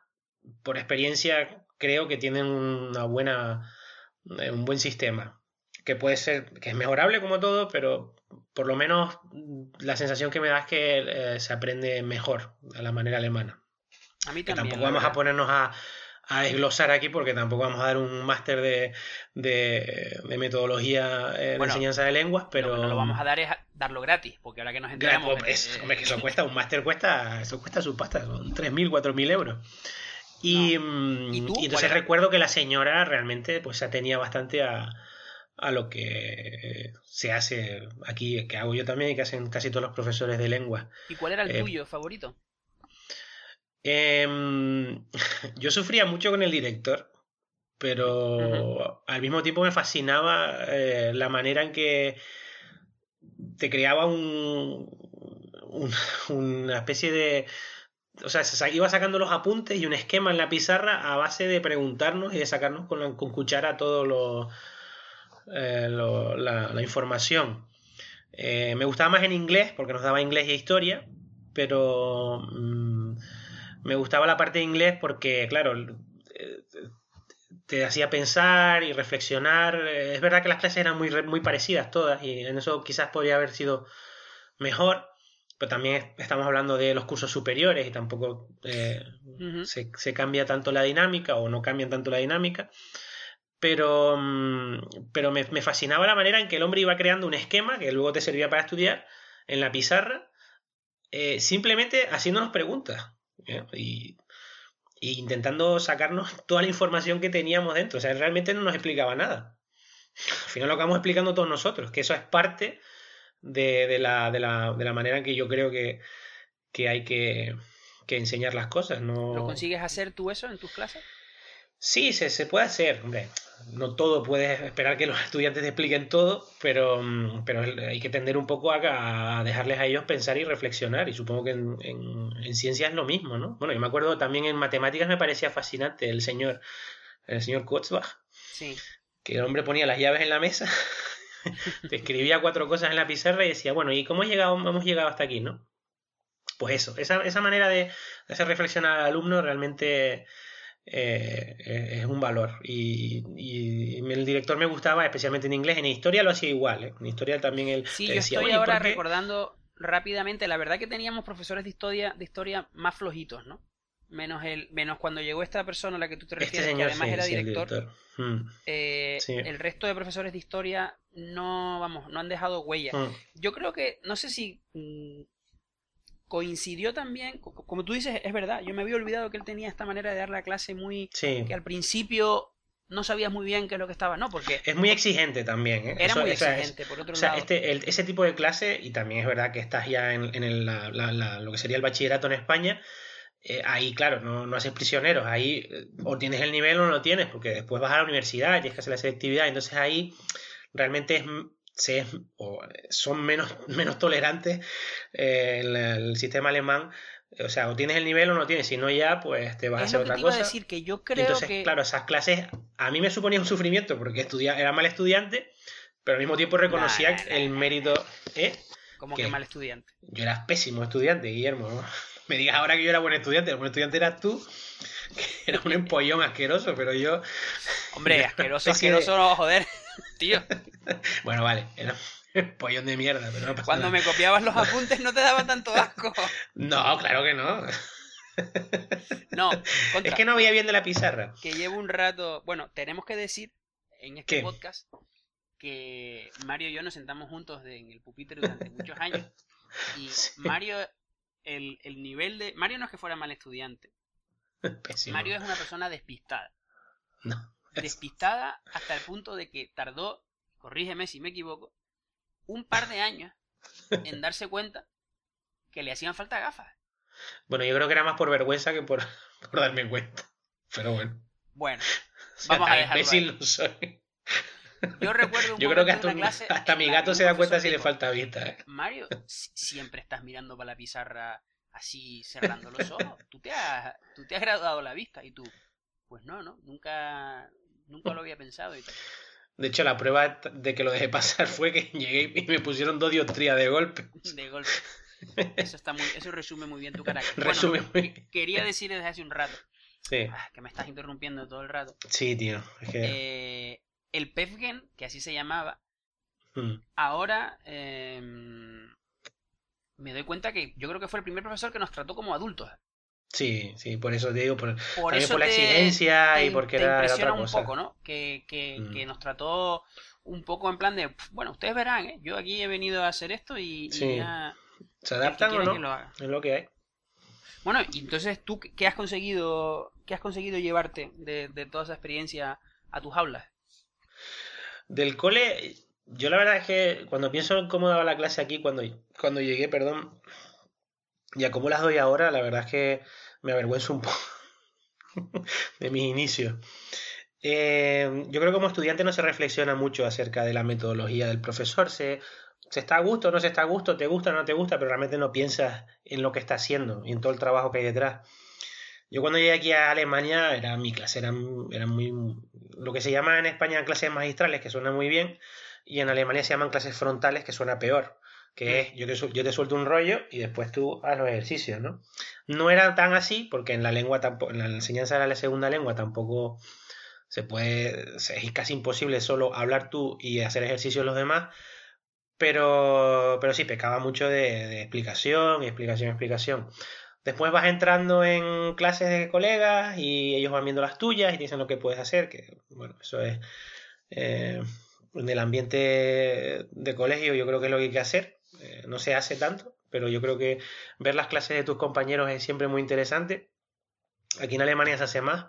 por experiencia, creo que tienen una buena, eh, un buen sistema. Que puede ser, que es mejorable como todo, pero por lo menos la sensación que me da es que eh, se aprende mejor a la manera alemana. A mí también, que tampoco vamos a ponernos a, a desglosar aquí porque tampoco vamos a dar un máster de, de, metodología en enseñanza de lenguas, pero... Lo que lo vamos a dar es darlo gratis, porque ahora que nos enteramos... Pues, hombre, que eso cuesta, un máster cuesta, eso cuesta su pasta, son 3.000, 4.000 euros. Y, mm, ¿Y, entonces recuerdo que la señora realmente pues se atenía bastante a, a lo que se hace aquí, que hago yo también y que hacen casi todos los profesores de lengua. ¿Y cuál era el eh, tuyo favorito? Em, yo sufría mucho con el director, pero al mismo tiempo me fascinaba eh, la manera en que te creaba un, una especie de... O sea, se iba sacando los apuntes y un esquema en la pizarra a base de preguntarnos y de sacarnos con, con cuchara todo lo, eh, la, información. Eh, me gustaba más en inglés porque nos daba inglés y historia, pero... Mm, me gustaba la parte de inglés porque, claro, te hacía pensar y reflexionar. Es verdad que las clases eran muy, muy parecidas todas y en eso quizás podría haber sido mejor, pero también estamos hablando de los cursos superiores y tampoco eh, se, cambia tanto la dinámica o no cambian tanto la dinámica. Pero, mm, pero me, fascinaba la manera en que el hombre iba creando un esquema que luego te servía para estudiar en la pizarra, eh, simplemente haciéndonos preguntas. ¿eh? Y, intentando sacarnos toda la información que teníamos dentro. O sea, realmente no nos explicaba nada. Al final lo acabamos explicando todos nosotros, que eso es parte de, la, de, la, de la, manera en que yo creo que, que hay que, que, enseñar las cosas. ¿no? ¿Lo consigues hacer tú eso en tus clases? Sí, se, se puede hacer. Hombre, no todo puedes esperar que los estudiantes te expliquen todo, pero, mm, pero hay que tender un poco a, dejarles a ellos pensar y reflexionar. Y supongo que en, en, ciencia es lo mismo, ¿no? Bueno, yo me acuerdo también en matemáticas me parecía fascinante el señor, el señor Kurzbach. Sí. Que el hombre ponía las llaves en la mesa, te escribía cuatro cosas en la pizarra y decía, bueno, ¿y cómo hemos llegado, hemos llegado hasta aquí, no? Pues eso, esa, esa manera de hacer reflexionar al alumno realmente eh, es un valor. Y, el director me gustaba, especialmente en inglés. En historia lo hacía igual. ¿eh? En historia también él. Sí, yo estoy ahora recordando rápidamente. La verdad que teníamos profesores de historia, de historia más flojitos, ¿no? Menos el, menos cuando llegó esta persona a la que tú te este refieres, que además era director. Hmm. Eh, el resto de profesores de historia no, vamos, no han dejado huella. Hmm. Yo creo que, no sé si mm, coincidió también, como tú dices, es verdad, yo me había olvidado que él tenía esta manera de dar la clase muy... que al principio no sabías muy bien qué es lo que estaba, ¿no? Porque... Es muy exigente también, ¿eh? Era muy exigente, por otro lado. Este, ese tipo de clase, y también es verdad que estás ya en, lo que sería el bachillerato en España, eh, ahí, claro, no, no haces prisioneros. Ahí eh, o tienes el nivel o no lo tienes, porque después vas a la universidad, tienes que hacer la selectividad. Entonces ahí realmente es, se o son menos, menos tolerantes eh, el, el sistema alemán o sea, o tienes el nivel o no tienes, si no ya, pues te vas a hacer otra cosa. decir que yo creo Entonces, claro, esas clases a mí me suponían un sufrimiento porque estudia, era mal estudiante, pero al mismo tiempo reconocía el mérito. ¿eh? Como que, mal estudiante. Yo era pésimo estudiante, Guillermo. Me digas ahora que yo era buen estudiante, el buen estudiante eras tú, que eras un empollón asqueroso, pero yo. Hombre, asqueroso, asqueroso, no, joder, tío. bueno, vale, era Pollón de mierda, pero no pasa Cuando me copiabas los apuntes no te daba tanto asco. no, claro que no. no, es que no veía bien de la pizarra. Que llevo un rato. Bueno, tenemos que decir en este podcast que Mario y yo nos sentamos juntos en el pupitre durante muchos años. Y Mario, el, el, nivel de. Mario no es que fuera mal estudiante. Mario es una persona despistada. No. Despistada hasta el punto de que tardó, corrígeme si me equivoco, un par de años en darse cuenta que le hacían falta gafas. Bueno, yo creo que era más por vergüenza que por, darme cuenta. Pero bueno. Bueno, vamos a dejarlo. soy. Yo recuerdo Yo creo que hasta, mi gato se da cuenta si le falta vista. ¿eh? Mario, siempre estás mirando para la pizarra así cerrando los ojos. Tú te has, tú te has graduado la vista y tú, pues no, no, nunca, nunca lo había pensado. Y de hecho, la prueba de que lo dejé pasar fue que llegué y me pusieron dos dioptrías de golpe. De golpe. Eso, está muy, eso resume muy bien tu carácter. Resume muy Quería decir desde hace un rato. Sí. Ah, que me estás interrumpiendo todo el rato. Sí, tío. Eh, el Pefgen, que así se llamaba, hmm. ahora em, me doy cuenta que yo creo que fue el primer profesor que nos trató como adultos. Sí, sí, por eso te digo, por, por, por la exigencia y porque era, otra un poco, ¿no? Que, que, mm. que, nos trató un poco en plan de, bueno, ustedes verán, ¿eh? Yo aquí he venido a hacer esto y, ya... ¿Se adaptan o no? Lo es lo que hay. Bueno, y entonces tú, ¿qué has conseguido, qué has conseguido llevarte de, de toda esa experiencia a tus aulas? Del cole, yo la verdad es que cuando pienso en cómo daba la clase aquí, cuando, cuando llegué, perdón, y a cómo las doy ahora, la verdad es que me avergüenzo un poco de mis inicios. Eh, yo creo que como estudiante no se reflexiona mucho acerca de la metodología del profesor. Se, se está a gusto, no se está a gusto, te gusta, no te gusta, pero realmente no piensas en lo que está haciendo y en todo el trabajo que hay detrás. Yo cuando llegué aquí a Alemania, era mi clase, eran, eran muy. lo que se llama en España clases magistrales, que suena muy bien, y en Alemania se llaman clases frontales, que suena peor que es yo te, yo te suelto un rollo y después tú haz los ejercicios, ¿no? No era tan así, porque en la lengua tampoco, en la enseñanza de la segunda lengua tampoco se puede, es casi imposible solo hablar tú y hacer ejercicios los demás, pero, pero sí, pecaba mucho de, explicación, explicación, explicación. Después vas entrando en clases de colegas y ellos van viendo las tuyas y te dicen lo que puedes hacer, que bueno, eso es eh, en el ambiente de colegio yo creo que es lo que hay que hacer eh, no se hace tanto, pero yo creo que ver las clases de tus compañeros es siempre muy interesante. Aquí en Alemania se hace más.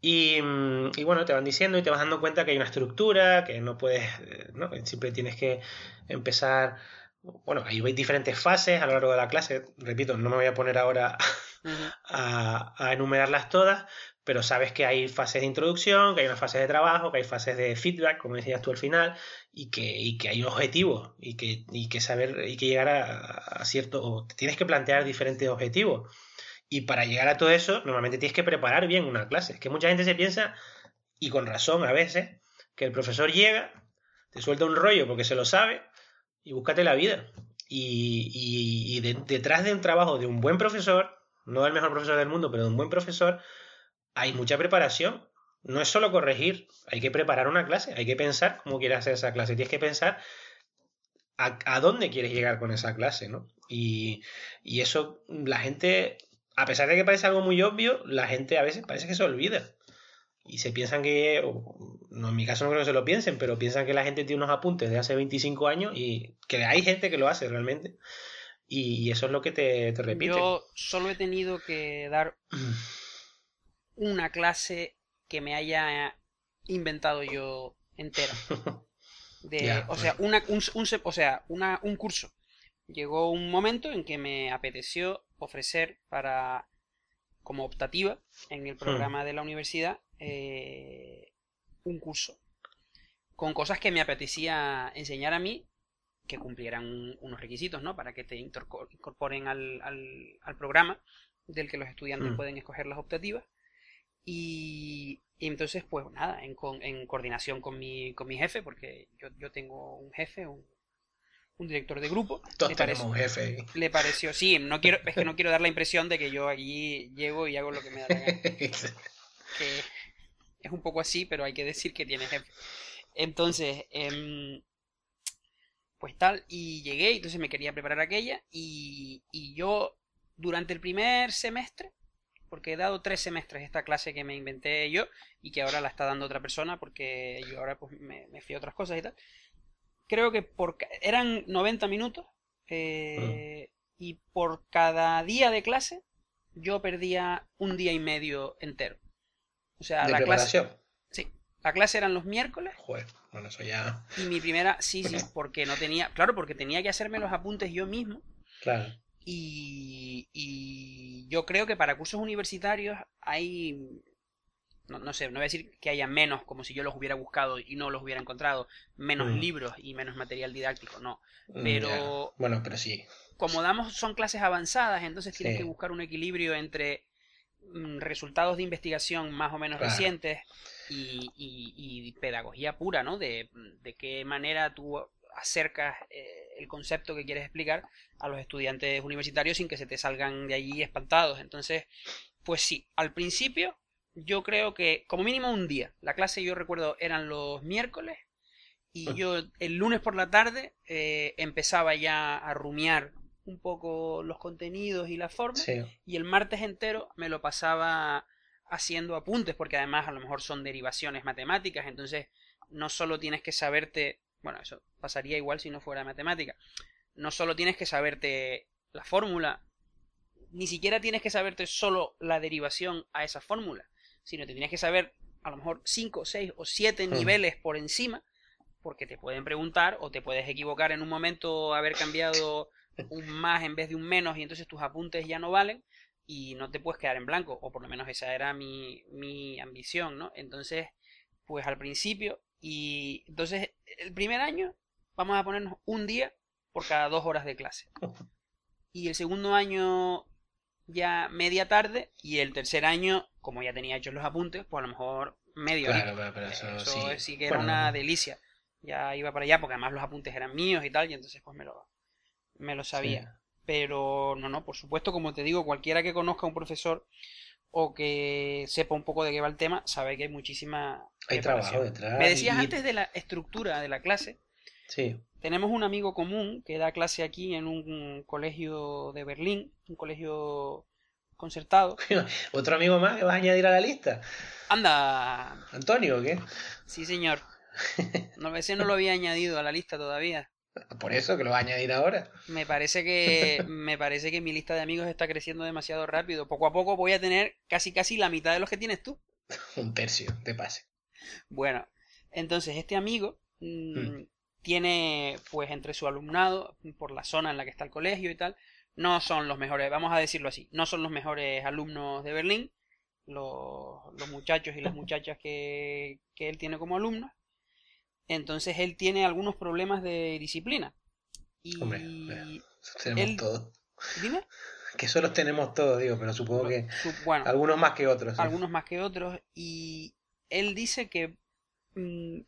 Y, mm, bueno, te van diciendo y te vas dando cuenta que hay una estructura, que no puedes, eh, ¿no? siempre tienes que empezar. Bueno, hay diferentes fases a lo largo de la clase. Repito, no me voy a poner ahora a, a enumerarlas todas, pero sabes que hay fases de introducción, que hay una fase de trabajo, que hay fases de feedback, como decías tú al final, y que, y que hay objetivos, y que, y que saber, y que llegar a, a cierto, o tienes que plantear diferentes objetivos. Y para llegar a todo eso, normalmente tienes que preparar bien una clase. Es que mucha gente se piensa, y con razón a veces, que el profesor llega, te suelta un rollo porque se lo sabe, y búscate la vida. Y, y, detrás de un trabajo de un buen profesor, no el mejor profesor del mundo, pero de un buen profesor, hay mucha preparación. No es solo corregir, hay que preparar una clase, hay que pensar cómo quieres hacer esa clase, tienes que pensar a, dónde quieres llegar con esa clase, ¿no? Y, y, eso, la gente, a pesar de que parece algo muy obvio, la gente a veces parece que se olvida. Y se piensan que, no, en mi caso no creo que se lo piensen, pero piensan que la gente tiene unos apuntes de hace 25 años y que hay gente que lo hace realmente. Y, eso es lo que te, te repite. Yo solo he tenido que dar una clase que me haya inventado yo entera. De, o sea, una, un, o sea una, un curso. Llegó un momento en que me apeteció ofrecer para como optativa en el programa de la universidad eh, un curso con cosas que me apetecía enseñar a mí que cumplieran unos requisitos, ¿no? Para que te incorporen al, al, programa del que los estudiantes mm. pueden escoger las optativas. Y, entonces, pues nada, en, en, coordinación con mi, con mi jefe, porque yo, yo tengo un jefe, un, un director de grupo. Todos tenemos un jefe. Le pareció, sí, no quiero, es que no quiero dar la impresión de que yo allí llego y hago lo que me da la gana. que es un poco así, pero hay que decir que tiene jefe. Entonces, em, pues tal, y llegué, entonces me quería preparar aquella, y, y yo durante el primer semestre, porque he dado tres semestres esta clase que me inventé yo y que ahora la está dando otra persona porque yo ahora pues me, me fui a otras cosas y tal creo que por eran 90 minutos eh, y por cada día de clase yo perdía un día y medio entero. O sea, la clase. Sí, la clase eran los miércoles. Joder, bueno, eso ya. Y mi primera, sí, sí, porque no tenía, claro, porque tenía que hacerme los apuntes yo mismo. Claro. Y, y yo creo que para cursos universitarios hay no, sé, no voy a decir que haya menos, como si yo los hubiera buscado y no los hubiera encontrado, menos mm. libros y menos material didáctico, no. Mm, pero. Bueno, pero sí. Como damos, son clases avanzadas, entonces tienes que buscar un equilibrio entre mm, resultados de investigación más o menos recientes y, y, pedagogía pura, ¿no? De, de qué manera tú acercas eh, el concepto que quieres explicar a los estudiantes universitarios sin que se te salgan de allí espantados. Entonces, pues sí, al principio yo creo que como mínimo un día. La clase yo recuerdo eran los miércoles y ah. yo el lunes por la tarde eh, empezaba ya a rumiar un poco los contenidos y la forma y el martes entero me lo pasaba haciendo apuntes porque además a lo mejor son derivaciones matemáticas entonces no solo tienes que saberte bueno eso pasaría igual si no fuera matemática no solo tienes que saberte la fórmula ni siquiera tienes que saberte solo la derivación a esa fórmula sino te tienes que saber a lo mejor 5, 6 o 7 hmm. niveles por encima, porque te pueden preguntar o te puedes equivocar en un momento, haber cambiado un más en vez de un menos y entonces tus apuntes ya no valen y no te puedes quedar en blanco, o por lo menos esa era mi, mi ambición, ¿no? Entonces, pues al principio, y entonces el primer año vamos a ponernos un día por cada dos horas de clase. Y el segundo año ya media tarde y el tercer año, como ya tenía hechos los apuntes, pues a lo mejor medio claro, pero eso, sí. que era una delicia. Ya iba para allá porque además los apuntes eran míos y tal, y entonces pues me lo, me lo sabía. Pero no, no, por supuesto, como te digo, cualquiera que conozca a un profesor o que sepa un poco de qué va el tema, sabe que hay muchísima... Hay trabajo detrás. Me decías antes de la estructura de la clase. Sí. Tenemos un amigo común que da clase aquí en un colegio de Berlín, un colegio concertado. ¿Otro amigo más que vas a añadir a la lista? Anda. ¿Antonio o qué? Sí, señor. No, ese no lo había añadido a la lista todavía. Por eso que lo va a añadir ahora. Me parece que me parece que mi lista de amigos está creciendo demasiado rápido. Poco a poco voy a tener casi casi la mitad de los que tienes tú. Un tercio, te pase. Bueno, entonces este amigo mm, mm tiene pues entre su alumnado, por la zona en la que está el colegio y tal, no son los mejores, vamos a decirlo así, no son los mejores alumnos de Berlín, los, muchachos y las muchachas que, que él tiene como alumnos. Entonces él tiene algunos problemas de disciplina. Y Hombre, tenemos todo. Dime. Que eso los tenemos todos, digo, pero supongo que bueno, algunos más que otros. Algunos más que otros. Y él dice que mm,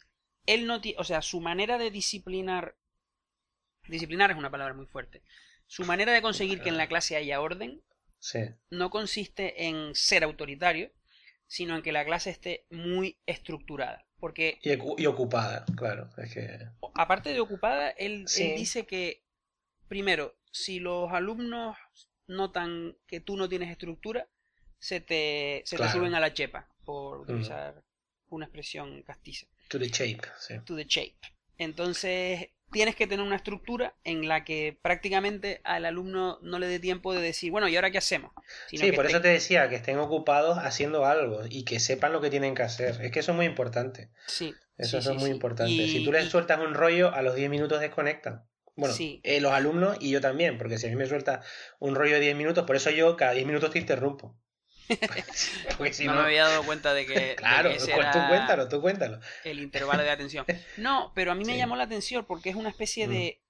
él no tiene, o sea, su manera de disciplinar, disciplinar es una palabra muy fuerte, su manera de conseguir que en la clase haya orden no consiste en ser autoritario, sino en que la clase esté muy estructurada. Porque, y, ocupada, claro. Es que... Aparte de ocupada, él, dice que, primero, si los alumnos notan que tú no tienes estructura, se te, se te suben a la chepa, por utilizar una expresión castiza. To the shape, sí. To the shape. Entonces, tienes que tener una estructura en la que prácticamente al alumno no le dé tiempo de decir, bueno, ¿y ahora qué hacemos? sí, por eso te decía, que estén ocupados haciendo algo y que sepan lo que tienen que hacer. Es que eso es muy importante. Sí. Eso, es muy importante. si tú les sueltas un rollo, a los 10 minutos desconectan. Bueno, eh, los alumnos y yo también, porque si a mí me suelta un rollo de 10 minutos, por eso yo cada 10 minutos te interrumpo. Porque si no, me había dado cuenta de que. claro, tú cuéntalo, tú cuéntalo. El intervalo de atención. No, pero a mí me llamó la atención porque es una especie de.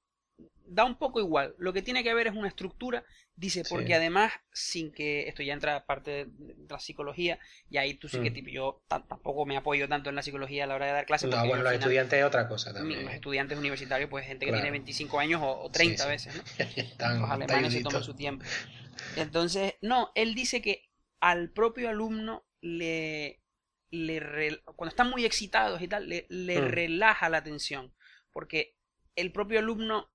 Da un poco igual. Lo que tiene que ver es una estructura Dice, porque además, sin que esto ya entra parte de la psicología, y ahí tú sí que mm. yo tampoco me apoyo tanto en la psicología a la hora de dar clases. No, bueno, los estudiantes es otra cosa también. Los estudiantes universitarios, pues gente que tiene 25 años o, 30 veces, ¿no? los alemanes se toman su tiempo. Entonces, no, él dice que al propio alumno le, le cuando están muy excitados y tal, le, le mm. relaja la atención, porque el propio alumno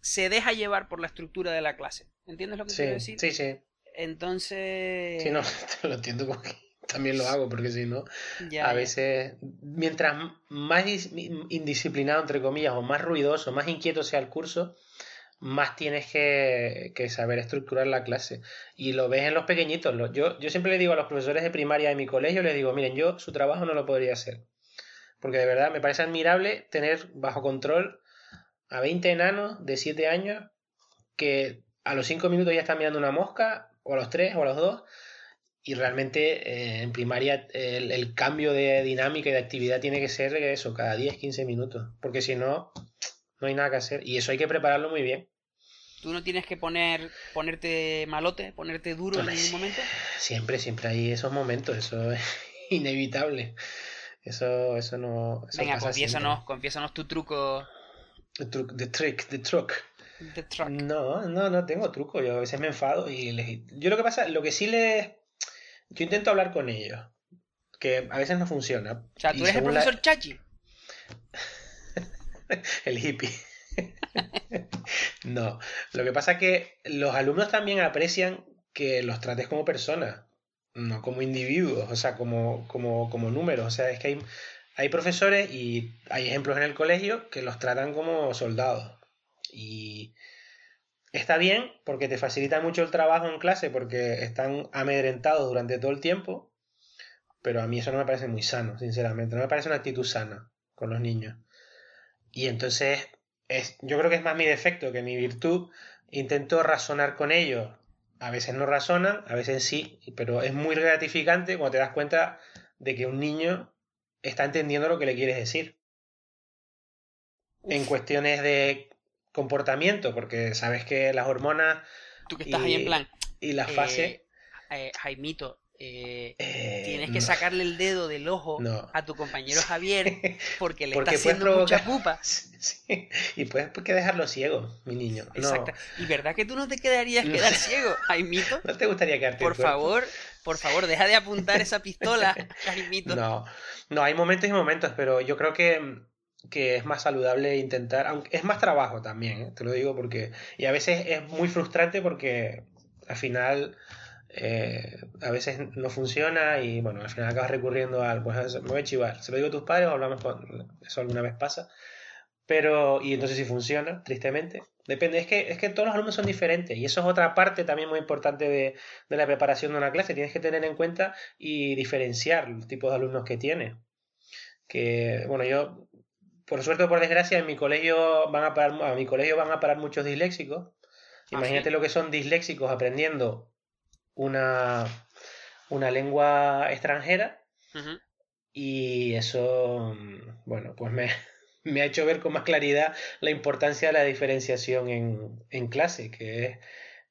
se deja llevar por la estructura de la clase. ¿Entiendes lo que quiero decir? Sí, sí. Entonces. Sí, no, lo entiendo porque también lo hago, porque si no, a veces, mientras más indisciplinado, entre comillas, o más ruidoso, más inquieto sea el curso, más tienes que, saber estructurar la clase. Y lo ves en los pequeñitos. Yo, yo siempre le digo a los profesores de primaria de mi colegio, les digo, miren, yo su trabajo no lo podría hacer. Porque de verdad me parece admirable tener bajo control a 20 enanos de 7 años que a los 5 minutos ya están mirando una mosca, o a los 3 o a los 2, y realmente eh, en primaria el, cambio de dinámica y de actividad tiene que ser eso, cada 10, 15 minutos, porque si no, no hay nada que hacer, y eso hay que prepararlo muy bien. ¿Tú no tienes que poner, ponerte malote, ponerte duro en ningún momento? Siempre, siempre hay esos momentos, eso es inevitable. Eso, eso no. Venga, confiésanos, confiésanos tu truco The, truc, the trick, the truck. No, no, no tengo truco. Yo a veces me enfado y les... Yo lo que pasa, lo que sí les... Yo intento hablar con ellos. Que a veces no funciona. O sea, tú eres el profesor Chachi. el hippie. no. Lo que pasa es que los alumnos también aprecian que los trates como personas. No como individuos. O sea, como, como, como números. O sea, es que hay hay profesores y hay ejemplos en el colegio que los tratan como soldados. Y está bien porque te facilita mucho el trabajo en clase porque están amedrentados durante todo el tiempo. Pero a mí eso no me parece muy sano, sinceramente. No me parece una actitud sana con los niños. Y entonces es, yo creo que es más mi defecto que mi virtud. Intento razonar con ellos. A veces no razonan, a veces sí, pero es muy gratificante cuando te das cuenta de que un niño está entendiendo lo que le quieres decir. En cuestiones de comportamiento, porque sabes que las hormonas. Tú que estás ahí en plan. Y las fases. Eh, eh, Jaimito, eh, tienes que sacarle el dedo del ojo a tu compañero Javier porque le está haciendo mucha pupa. Sí, y puedes que dejarlo ciego, mi niño. Exacto. ¿Y verdad que tú no te quedarías quedar ciego, Jaimito? ¿No te gustaría quedarte Por favor, por favor, deja de apuntar esa pistola, Jaimito. No, no, hay momentos y momentos, pero yo creo que, que es más saludable intentar, aunque es más trabajo también, ¿eh? te lo digo porque, y a veces es muy frustrante porque al final eh, a veces no funciona y bueno, al final acabas recurriendo al, pues me voy a chivar, se lo digo a tus padres o hablamos con, eso alguna vez pasa, pero, y entonces si funciona, tristemente, Depende, es que, es que todos los alumnos son diferentes y eso es otra parte también muy importante de, la preparación de una clase. Tienes que tener en cuenta y diferenciar los tipos de alumnos que tienes. Que, bueno, yo, por suerte o por desgracia, en mi colegio van a parar, a mi colegio van a parar muchos disléxicos. Ah, Imagínate lo que son disléxicos aprendiendo una, una lengua extranjera. Y eso, bueno, pues me, me ha hecho ver con más claridad la importancia de la diferenciación en, en clase, que es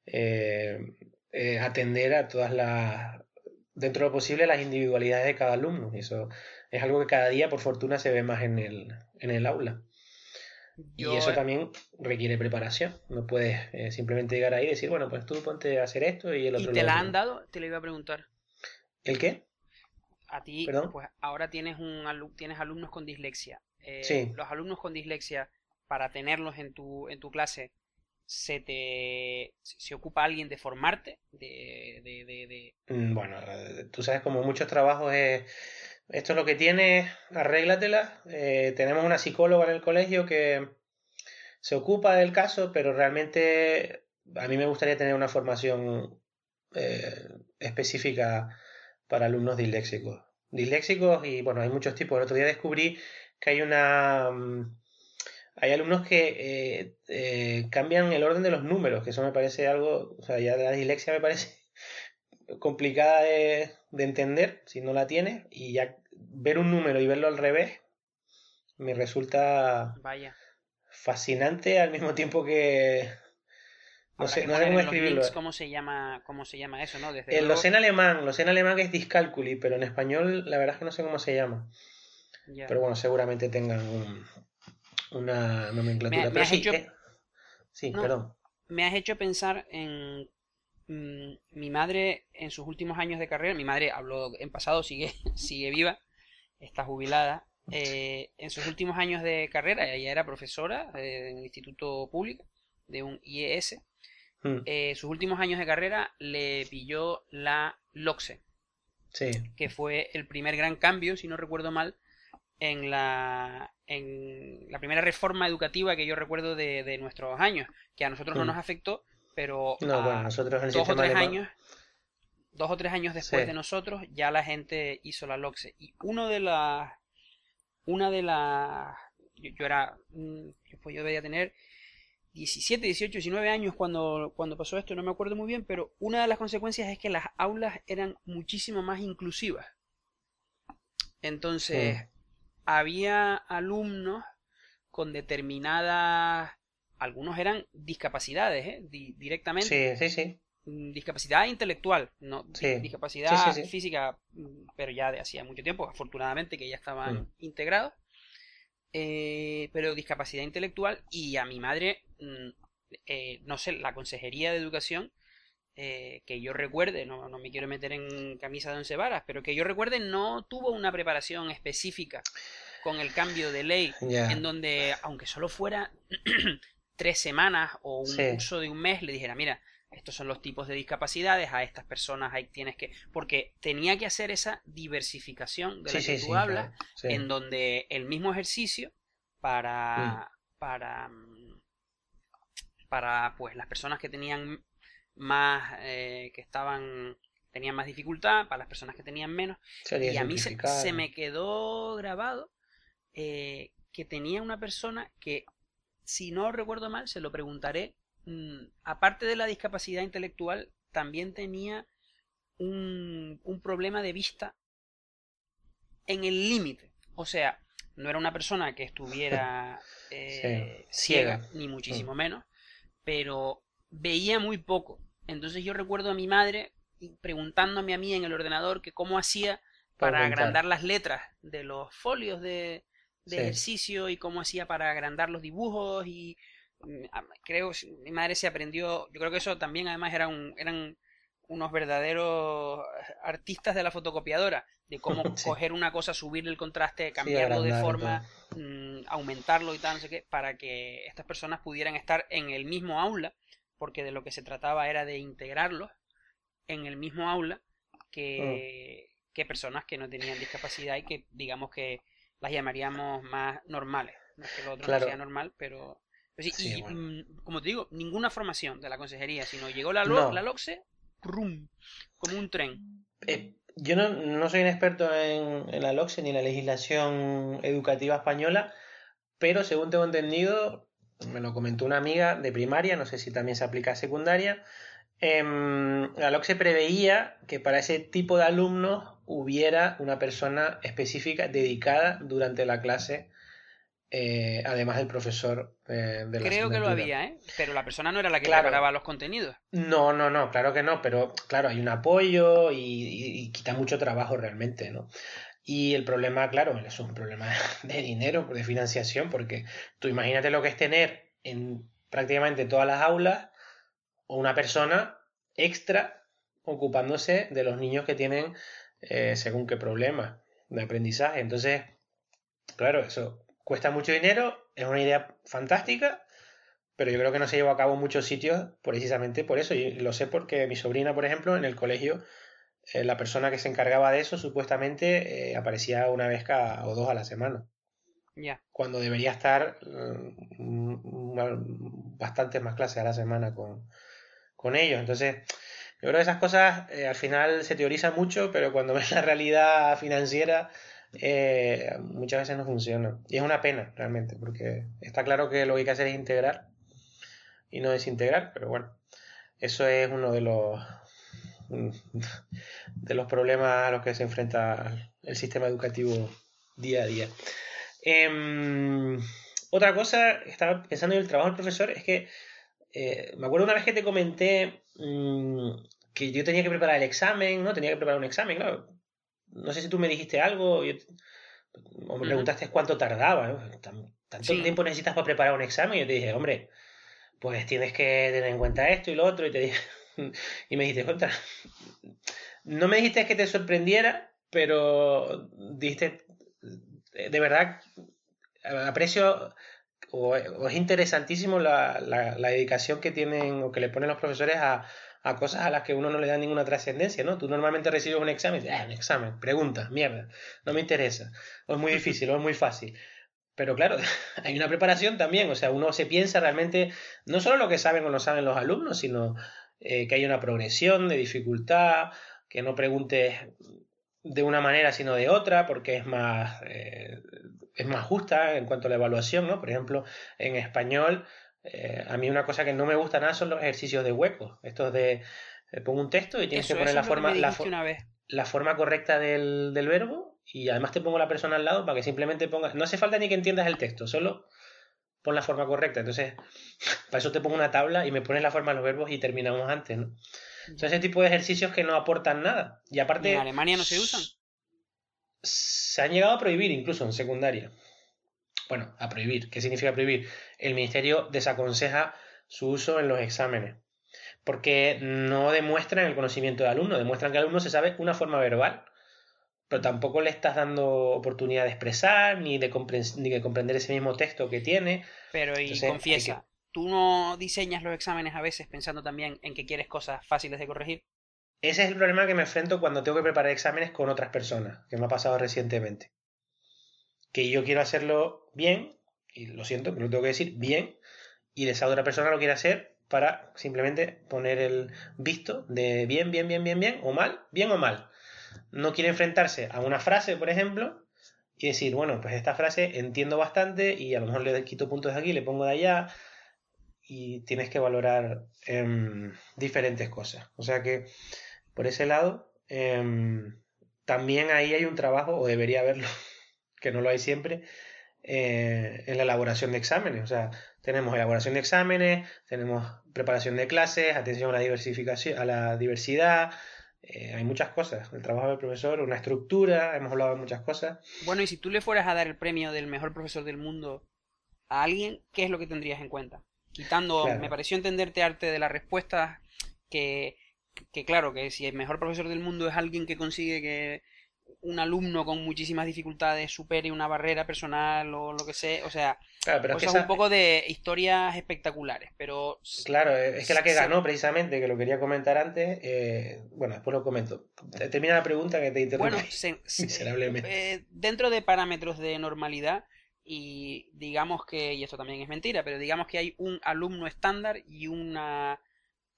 eh, eh, atender a todas las, dentro de lo posible, las individualidades de cada alumno. Y eso es algo que cada día, por fortuna, se ve más en el, en el aula. Y eso también requiere preparación. No puedes eh, simplemente llegar ahí y decir, bueno, pues tú ponte a hacer esto y el otro. ¿Y te la han dado? Te lo iba a preguntar. ¿El qué? A ti, pues ahora tienes, un, tienes alumnos con dislexia. Eh, los alumnos con dislexia, para tenerlos en tu, en tu clase, se te se ocupa alguien de formarte de, de, mm, bueno tú sabes como muchos trabajos es esto es lo que tienes arréglatela. Eh, tenemos una psicóloga en el colegio que se ocupa del caso pero realmente a mí me gustaría tener una formación eh, específica para alumnos disléxicos. Disléxicos y bueno hay muchos tipos. El otro día descubrí que hay una... Mm, hay alumnos que eh, eh, cambian el orden de los números, que eso me parece algo, o sea, ya de la dislexia me parece complicada de, entender si no la tienes y ya ver un número y verlo al revés me resulta Vaya. fascinante al mismo tiempo que no sé, no sé cómo escribirlo. ¿Cómo se llama, cómo se llama eso, no? Desde lo sé en alemán, lo sé en alemán que es discalculi, pero en español la verdad es que no sé cómo se llama. Pero bueno, seguramente tengan una nomenclatura. Me, has sí, hecho... Eh, sí perdón. Me has hecho pensar en mm, mi madre en sus últimos años de carrera. Mi madre habló en pasado, sigue, sigue viva, está jubilada. Eh, en sus últimos años de carrera, ella era profesora eh, en el instituto público de un IES. Hmm. sus últimos años de carrera le pilló la LOCSE, sí. que fue el primer gran cambio, si no recuerdo mal, en la, en la primera reforma educativa que yo recuerdo de, nuestros años, que a nosotros no mm. nos afectó, pero nosotros dos o tres años, dos o tres años después de nosotros, ya la gente hizo la LOCSE. Y uno de las, una de las, yo, era, pues yo debía tener 17, 18, 19 años cuando, cuando pasó esto, no me acuerdo muy bien, pero una de las consecuencias es que las aulas eran muchísimo más inclusivas. Entonces, había alumnos con determinadas, algunos eran discapacidades, ¿eh? directamente. Sí, sí, sí. Mm, discapacidad intelectual, no discapacidad física, mm, pero ya de hacía mucho tiempo, afortunadamente que ya estaban mm. integrados. Eh, pero discapacidad intelectual y a mi madre, eh, no sé, la Consejería de Educación eh, que yo recuerde, no, me quiero meter en camisa de once varas, pero que yo recuerde no tuvo una preparación específica con el cambio de ley, en donde, aunque solo fuera tres semanas o un curso de un mes, le dijera, mira, estos son los tipos de discapacidades, a estas personas ahí tienes que... Porque tenía que hacer esa diversificación de la que tú hablas, en donde el mismo ejercicio para... Mm. para para pues las personas que tenían más eh, que estaban tenían más dificultad, para las personas que tenían menos. y a mí se, me quedó grabado eh, que tenía una persona que, si no recuerdo mal, se lo preguntaré, mm, aparte de la discapacidad intelectual, también tenía un, un problema de vista en el límite. O sea, no era una persona que estuviera eh, ciega, ni muchísimo mm. menos, pero veía muy poco. Entonces yo recuerdo a mi madre preguntándome a mí en el ordenador que cómo hacía para agrandar las letras de los folios de, ejercicio y cómo hacía para agrandar los dibujos y mm, creo mi madre se aprendió yo creo que eso también además era un, eran unos verdaderos artistas de la fotocopiadora de cómo coger una cosa subirle el contraste cambiarlo de forma mm, aumentarlo y tal no sé qué para que estas personas pudieran estar en el mismo aula porque de lo que se trataba era de integrarlos en el mismo aula que, mm. que personas que no tenían discapacidad y que digamos que las llamaríamos más normales. No es que lo otro no sea normal, pero... y, mm, como te digo, ninguna formación de la consejería, sino llegó la, la LOCSE, rum, como un tren. Eh, yo no, no, soy un experto en, en la LOCSE ni en la legislación educativa española, pero según tengo entendido, me lo comentó una amiga de primaria, no sé si también se aplica a secundaria. Eh, la LOC se preveía que para ese tipo de alumnos hubiera una persona específica dedicada durante la clase, eh, además del profesor eh, de la Creo que lo había, ¿eh? pero la persona no era la que preparaba los contenidos. No, no, no, claro que no, pero claro, hay un apoyo y, y quita mucho trabajo realmente, ¿no? Y el problema, claro, es un problema de dinero, de financiación, porque tú imagínate lo que es tener en prácticamente todas las aulas una persona extra ocupándose de los niños que tienen eh, según qué problema de aprendizaje. Entonces, claro, eso cuesta mucho dinero, es una idea fantástica, pero yo creo que no se llevó a cabo en muchos sitios precisamente por eso. Y lo sé porque mi sobrina, por ejemplo, en el colegio eh, la persona que se encargaba de eso supuestamente eh, aparecía una vez cada o dos a la semana. Ya. Cuando debería estar mm, bastantes más clases a la semana con, con ellos. Entonces, yo creo que esas cosas eh, al final se teorizan mucho, pero cuando ves la realidad financiera, muchas veces no funciona. Y es una pena, realmente, porque está claro que lo que hay que hacer es integrar y no desintegrar, pero bueno, eso es uno de los de los problemas a los que se enfrenta el sistema educativo día a día. Em, otra cosa, estaba pensando en el trabajo del profesor, es que eh, me acuerdo una vez que te comenté mm, que yo tenía que preparar el examen, ¿no? Tenía que preparar un examen, claro. No sé si tú me dijiste algo o me preguntaste cuánto tardaba. ¿Tanto tiempo necesitas para preparar un examen? Y yo te dije, hombre, pues tienes que tener en cuenta esto y lo otro. Y te dije, y me dijiste, contra. No me dijiste que te sorprendiera, pero dijiste, de verdad, aprecio o, es interesantísimo la, la, dedicación que tienen o que le ponen los profesores a, a, cosas a las que uno no le da ninguna trascendencia, ¿no? Tú normalmente recibes un examen ah, un examen, pregunta, mierda, no me interesa, o es muy difícil, o es muy fácil. Pero claro, hay una preparación también, o sea, uno se piensa realmente no solo lo que saben o no saben los alumnos, sino eh, que hay una progresión de dificultad, que no preguntes de una manera sino de otra, porque es más, eh, es más justa en cuanto a la evaluación, ¿no? Por ejemplo, en español, eh, a mí una cosa que no me gusta nada son los ejercicios de huecos. Estos de pongo un texto y tienes que poner la forma, la, la, forma correcta del, del, verbo y además te pongo la persona al lado para que simplemente pongas. No hace falta ni que entiendas el texto, solo pon la forma correcta. Entonces, para eso te pongo una tabla y me pones la forma de los verbos y terminamos antes, ¿no? Son ese tipo de ejercicios que no aportan nada. Y aparte. ¿En Alemania no se usan? Se han llegado a prohibir incluso en secundaria. Bueno, a prohibir. ¿Qué significa prohibir? El ministerio desaconseja su uso en los exámenes. Porque no demuestran el conocimiento del alumno, demuestran que el alumno se sabe una forma verbal, pero tampoco le estás dando oportunidad de expresar ni de, ni de comprender ese mismo texto que tiene. Pero y confiesa, ¿tú no diseñas los exámenes a veces pensando también en que quieres cosas fáciles de corregir? Ese es el problema que me enfrento cuando tengo que preparar exámenes con otras personas, que me ha pasado recientemente. Que yo quiero hacerlo bien, y lo siento, pero lo tengo que decir bien, y esa otra persona lo quiere hacer para simplemente poner el visto de bien, bien, bien, bien, bien, o mal, bien o mal. No quiere enfrentarse a una frase, por ejemplo, y decir, bueno, pues esta frase entiendo bastante y a lo mejor le quito puntos de aquí, le pongo de allá, y tienes que valorar em, diferentes cosas. O sea que, por ese lado, em, también ahí hay un trabajo, o debería haberlo, que no lo hay siempre, eh, en la elaboración de exámenes. O sea, tenemos elaboración de exámenes, tenemos preparación de clases, atención a la diversificación, a la diversidad. Eh, hay muchas cosas. El trabajo del profesor, una estructura, hemos hablado de muchas cosas. Bueno, y si tú le fueras a dar el premio del mejor profesor del mundo a alguien, ¿qué es lo que tendrías en cuenta? Quitando, me pareció entenderte arte de la respuesta que, que claro, que si el mejor profesor del mundo es alguien que consigue que un alumno con muchísimas dificultades supere una barrera personal o lo que sea, o sea, claro, es un poco de historias espectaculares, pero... Claro, es que la que ganó precisamente, que lo quería comentar antes, eh, bueno, después lo comento. Termina la pregunta que te interrumpí bueno, miserablemente. Eh, dentro de parámetros de normalidad, y digamos que, y esto también es mentira, pero digamos que hay un alumno estándar y una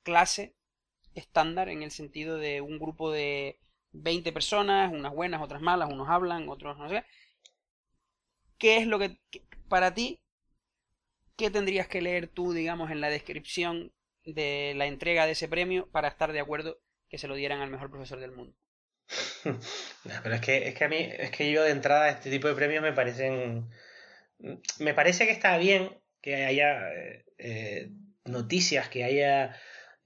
clase estándar en el sentido de un grupo de 20 personas, unas buenas, otras malas, unos hablan, otros no sé. ¿Qué es lo que, para ti, qué tendrías que leer tú, digamos, en la descripción de la entrega de ese premio para estar de acuerdo que se lo dieran al mejor profesor del mundo? pero es que, es que a mí, es que yo de entrada este tipo de premios me parecen... Me parece que está bien que haya eh, noticias, que haya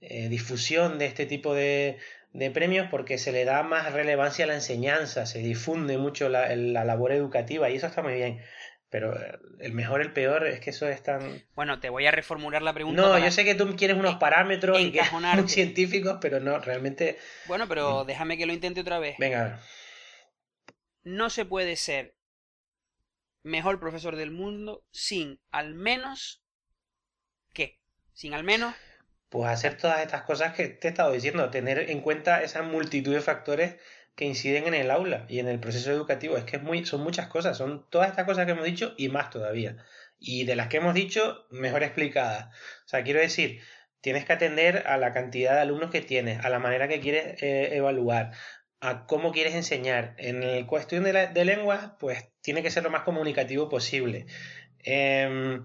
eh, difusión de este tipo de, de premios porque se le da más relevancia a la enseñanza, se difunde mucho la, la, labor educativa y eso está muy bien. Pero eh, el mejor, el peor, es que eso es tan... Bueno, te voy a reformular la pregunta. No, yo sé que tú quieres unos parámetros y que muy científicos, pero no, realmente... Bueno, pero mm. déjame que lo intente otra vez. Venga. No se puede ser mejor profesor del mundo sin al menos... ¿Qué? Sin al menos pues hacer todas estas cosas que te he estado diciendo, tener en cuenta esa multitud de factores que inciden en el aula y en el proceso educativo. Es que es muy, son muchas cosas, son todas estas cosas que hemos dicho y más todavía. Y de las que hemos dicho, mejor explicadas. O sea, quiero decir, tienes que atender a la cantidad de alumnos que tienes, a la manera que quieres eh, evaluar, a cómo quieres enseñar. En el cuestión de, la, de lenguas, pues tiene que ser lo más comunicativo posible. Eh,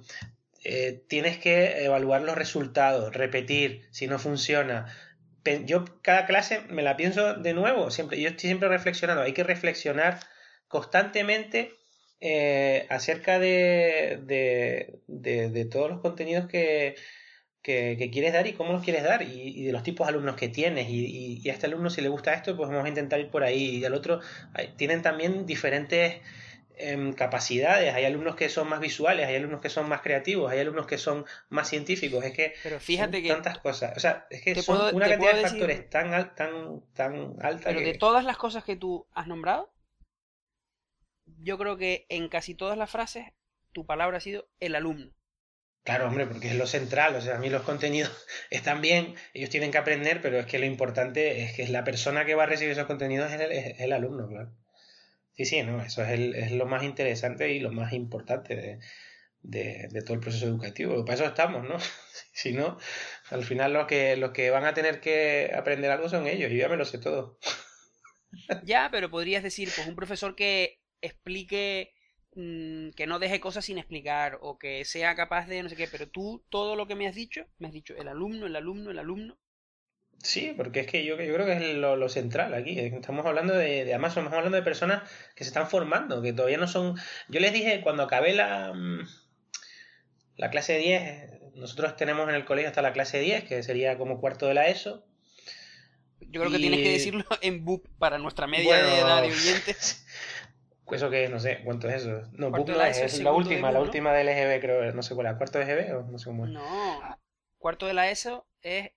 eh, tienes que evaluar los resultados, repetir si no funciona, yo cada clase me la pienso de nuevo, siempre, yo estoy siempre reflexionando, hay que reflexionar constantemente eh, acerca de, de, todos los contenidos que, que, quieres dar y cómo los quieres dar y, de los tipos de alumnos que tienes. Y, a este alumno si le gusta esto pues vamos a intentar ir por ahí. Y al otro tienen también diferentes em, capacidades hay alumnos que son más visuales hay alumnos que son más creativos hay alumnos que son más científicos es que pero fíjate que tantas cosas o sea es que son una cantidad de factores tan tan tan alta pero de todas las cosas que tú has nombrado yo creo que en casi todas las frases tu palabra ha sido el alumno Claro, hombre, porque es lo central. O sea, a mí los contenidos están bien, ellos tienen que aprender, pero es que lo importante es que la persona que va a recibir esos contenidos es el, alumno, claro. Sí, sí, no, eso es, el, es, lo más interesante y lo más importante de, de, todo el proceso educativo. Para eso estamos, ¿no? si no, al final los que, los que van a tener que aprender algo son ellos, y ya me lo sé todo. ya, pero podrías decir, pues un profesor que explique Mm, que no deje cosas sin explicar o que sea capaz de no sé qué, pero tú todo lo que me has dicho, me has dicho el alumno, el alumno, el alumno. Sí, porque es que yo, yo creo que es lo, central aquí. Estamos hablando de, de, además estamos hablando de personas que se están formando, que todavía no son... Yo les dije cuando acabé la, mm, la clase 10, nosotros tenemos en el colegio hasta la clase 10, que sería como cuarto de la ESO. Yo creo que tienes que decirlo en BUP para nuestra media de edad de oyentes. ¿Eso que es? No sé, ¿cuánto es eso? No, BUP no es, es la última, la última del EGB creo, no sé cuál es, ¿cuarto de EGB o no sé cómo es? No, cuarto de la ESO es,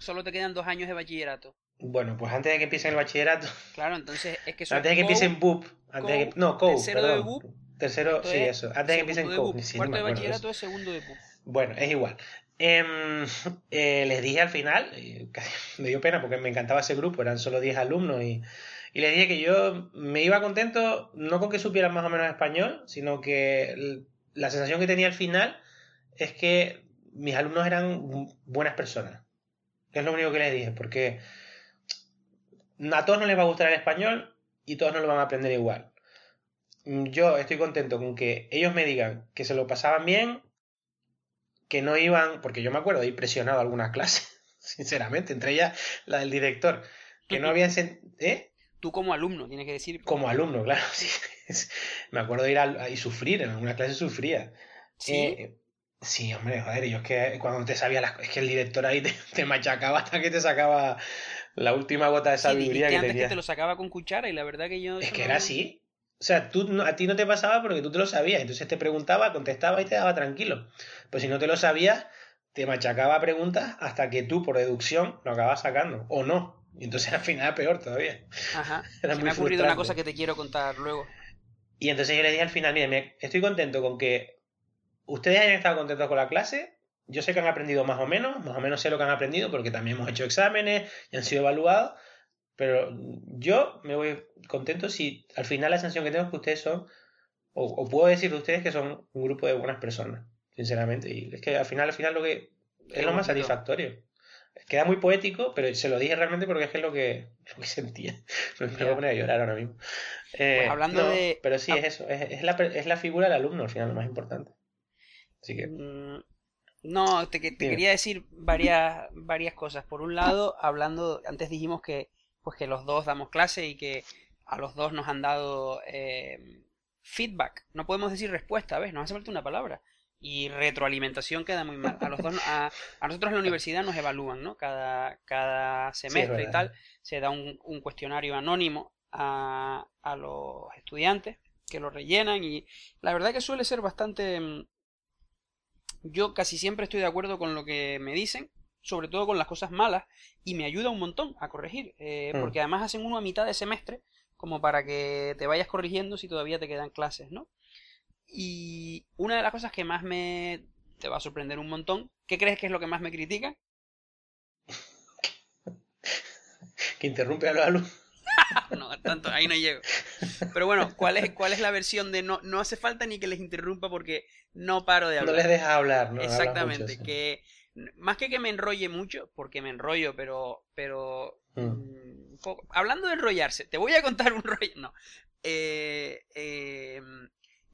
solo te quedan dos años de bachillerato. Bueno, pues antes de que empiece el bachillerato. Claro, entonces es que Antes de que empiece en BUP, antes de que, no, COU, Tercero de BUP. Tercero, sí, eso. Antes de que empiece en COU. cuarto de bachillerato es segundo de BUP. Bueno, es igual. Em, eh, les dije al final, me dio pena porque me encantaba ese grupo, eran solo 10 alumnos y y le dije que yo me iba contento, no con que supieran más o menos español, sino que la sensación que tenía al final es que mis alumnos eran buenas personas. Es lo único que les dije, porque a todos no les va a gustar el español y todos no lo van a aprender igual. Yo estoy contento con que ellos me digan que se lo pasaban bien, que no iban, porque yo me acuerdo de ir presionado algunas clases, sinceramente, entre ellas la del director, que no habían... ¿Eh? Tú como alumno, tienes que decir. Como alumno, claro. Sí. Me acuerdo de ir a, y sufrir, en alguna clase sufría. Sí. Eh, sí, hombre, joder, yo es que cuando te sabía las Es que el director ahí te, machacaba hasta que te sacaba la última gota de sabiduría sí, que antes que te lo sacaba con cuchara y la verdad que yo. Es que era así. O sea, tú, a ti no te pasaba porque tú te lo sabías. Entonces te preguntaba, contestaba y te daba tranquilo. Pues si no te lo sabías, te machacaba preguntas hasta que tú, por deducción, lo acabas sacando. O no. Y entonces al final peor todavía. Ajá. Era me ha ocurrido una cosa que te quiero contar luego. Y entonces yo le dije al final, mire, estoy contento con que ustedes hayan estado contentos con la clase. Yo sé que han aprendido más o menos, más o menos sé lo que han aprendido porque también hemos hecho exámenes y han sido evaluados. Pero yo me voy contento si al final la sensación que tengo es que ustedes son, o, puedo decir de ustedes que son un grupo de buenas personas, sinceramente. Y es que al final, al final lo que es lo más satisfactorio. Queda muy poético, pero se lo dije realmente porque es que es lo que, lo que sentía. Me, voy a poner a llorar ahora mismo. Eh, pues hablando de. Pero sí, es eso. Es, la, es, la, figura del alumno al final lo más importante. Así que. Mm, no, te, te quería decir varias, varias cosas. Por un lado, hablando. Antes dijimos que, pues que los dos damos clase y que a los dos nos han dado eh, feedback. No podemos decir respuesta, ¿ves? Nos hace falta una palabra y retroalimentación queda muy mal. A, los dos, a, nosotros en la universidad nos evalúan, ¿no? Cada, cada semestre y tal, se da un, un cuestionario anónimo a, a, los estudiantes que lo rellenan y la verdad que suele ser bastante... Yo casi siempre estoy de acuerdo con lo que me dicen, sobre todo con las cosas malas, y me ayuda un montón a corregir, eh, mm. porque además hacen uno a mitad de semestre, como para que te vayas corrigiendo si todavía te quedan clases, ¿no? Y una de las cosas que más me... te va a sorprender un montón. ¿Qué crees que es lo que más me critica? que interrumpe a los alumnos. no, tanto, ahí no llego. Pero bueno, ¿cuál es, cuál es la versión de no, no hace falta ni que les interrumpa porque no paro de hablar? No les deja hablar, ¿no? Exactamente, que más que que me enrolle mucho, porque me enrollo, pero, pero mm. Mm, hablando de enrollarse, te voy a contar un rollo, no, eh, eh,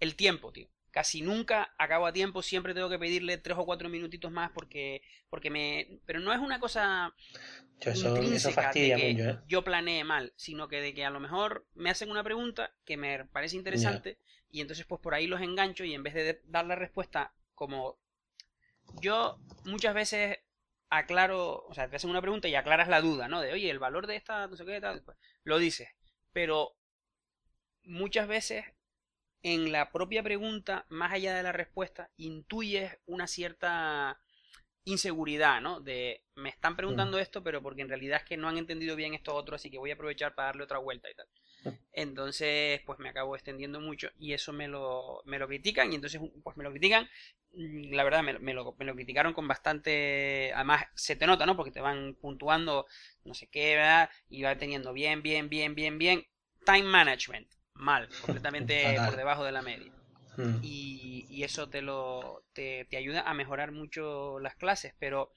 el tiempo, tío. Casi nunca acabo a tiempo, siempre tengo que pedirle tres o cuatro minutitos más porque, porque me... Pero no es una cosa eso, fastidia que mucho, ¿eh? yo planee mal, sino que de que a lo mejor me hacen una pregunta que me parece interesante y entonces pues por ahí los engancho y en vez de dar la respuesta como yo muchas veces aclaro, o sea, te hacen una pregunta y aclaras la duda, ¿no? De, oye, el valor de esta, no sé qué, tal, pues, lo dices. Pero muchas veces en la propia pregunta, más allá de la respuesta, intuyes una cierta inseguridad, ¿no? De me están preguntando esto, pero porque en realidad es que no han entendido bien esto otro, así que voy a aprovechar para darle otra vuelta y tal. Entonces, pues me acabo extendiendo mucho y eso me lo, me lo critican y entonces, pues me lo critican. Mm, la verdad, me, lo, me lo criticaron con bastante... Además, se te nota, ¿no? Porque te van puntuando no sé qué, ¿verdad? Y va teniendo bien, bien, bien, bien, bien. Time management mal, completamente por debajo de la media. Hmm. Y, y, eso te lo te, te, ayuda a mejorar mucho las clases, pero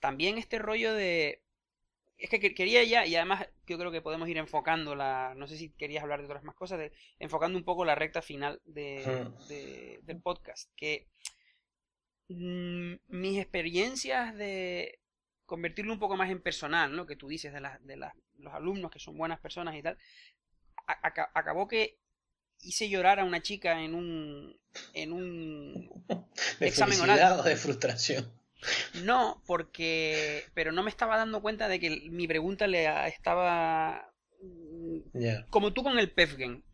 también este rollo de es que quería ya y además yo creo que podemos ir enfocando la no sé si querías hablar de otras más cosas de, enfocando un poco la recta final de, hmm. del podcast que mm, mis experiencias de convertirlo un poco más en personal, ¿no? Que tú dices de, las de las, los alumnos que son buenas personas y tal, acabó que hice llorar a una chica en un en un examen oral. de frustración? No, porque pero no me estaba dando cuenta de que mi pregunta le estaba como tú con el PEFGEN.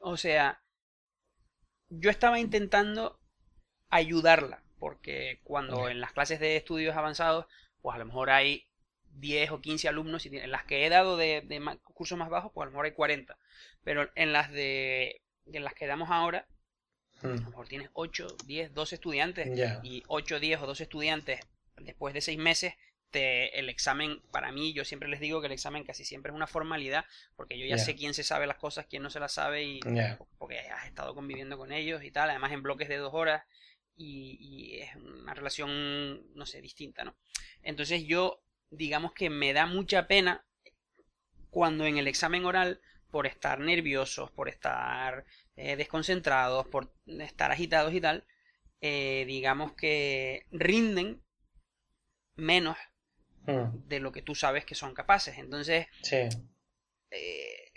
O sea, yo estaba intentando ayudarla, porque cuando en las clases de estudios avanzados, pues a lo mejor hay 10 o 15 alumnos y en las que he dado de, cursos más bajos, pues a lo mejor hay 40. Pero en las de en las que damos ahora, a lo hmm. mejor tienes 8, 10, 12 estudiantes y 8, 10 o 12 estudiantes después de 6 meses te, el examen, para mí, yo siempre les digo que el examen casi siempre es una formalidad, porque yo ya sé quién se sabe las cosas, quién no se las sabe, y porque has estado conviviendo con ellos y tal, además en bloques de dos horas, y, y, es una relación, no sé, distinta, ¿no? Entonces yo digamos que me da mucha pena cuando en el examen oral, por estar nerviosos, por estar eh, desconcentrados, por estar agitados y tal, eh, digamos que rinden menos hmm. de lo que tú sabes que son capaces. Entonces, eh,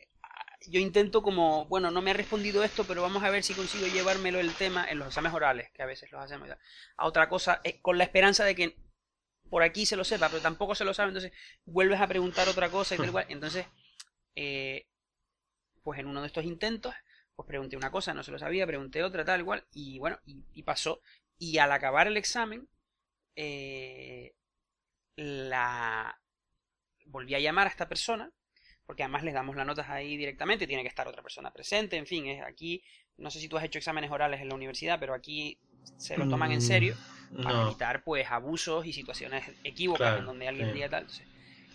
yo intento como, bueno, no me ha respondido esto, pero vamos a ver si consigo llevármelo el tema en los exámenes orales, que a veces los hacemos, a otra cosa, con la esperanza de que por aquí se lo sepa, pero tampoco se lo sabe, entonces vuelves a preguntar otra cosa y tal cual. Entonces, eh, pues en uno de estos intentos, pues pregunté una cosa, no se lo sabía, pregunté otra, tal cual, y bueno, y, pasó. Y al acabar el examen, eh, la volví a llamar a esta persona, porque además les damos las notas ahí directamente, tiene que estar otra persona presente, en fin, es aquí, no sé si tú has hecho exámenes orales en la universidad, pero aquí se lo toman en serio para evitar pues abusos y situaciones equívocas en donde alguien diría tal.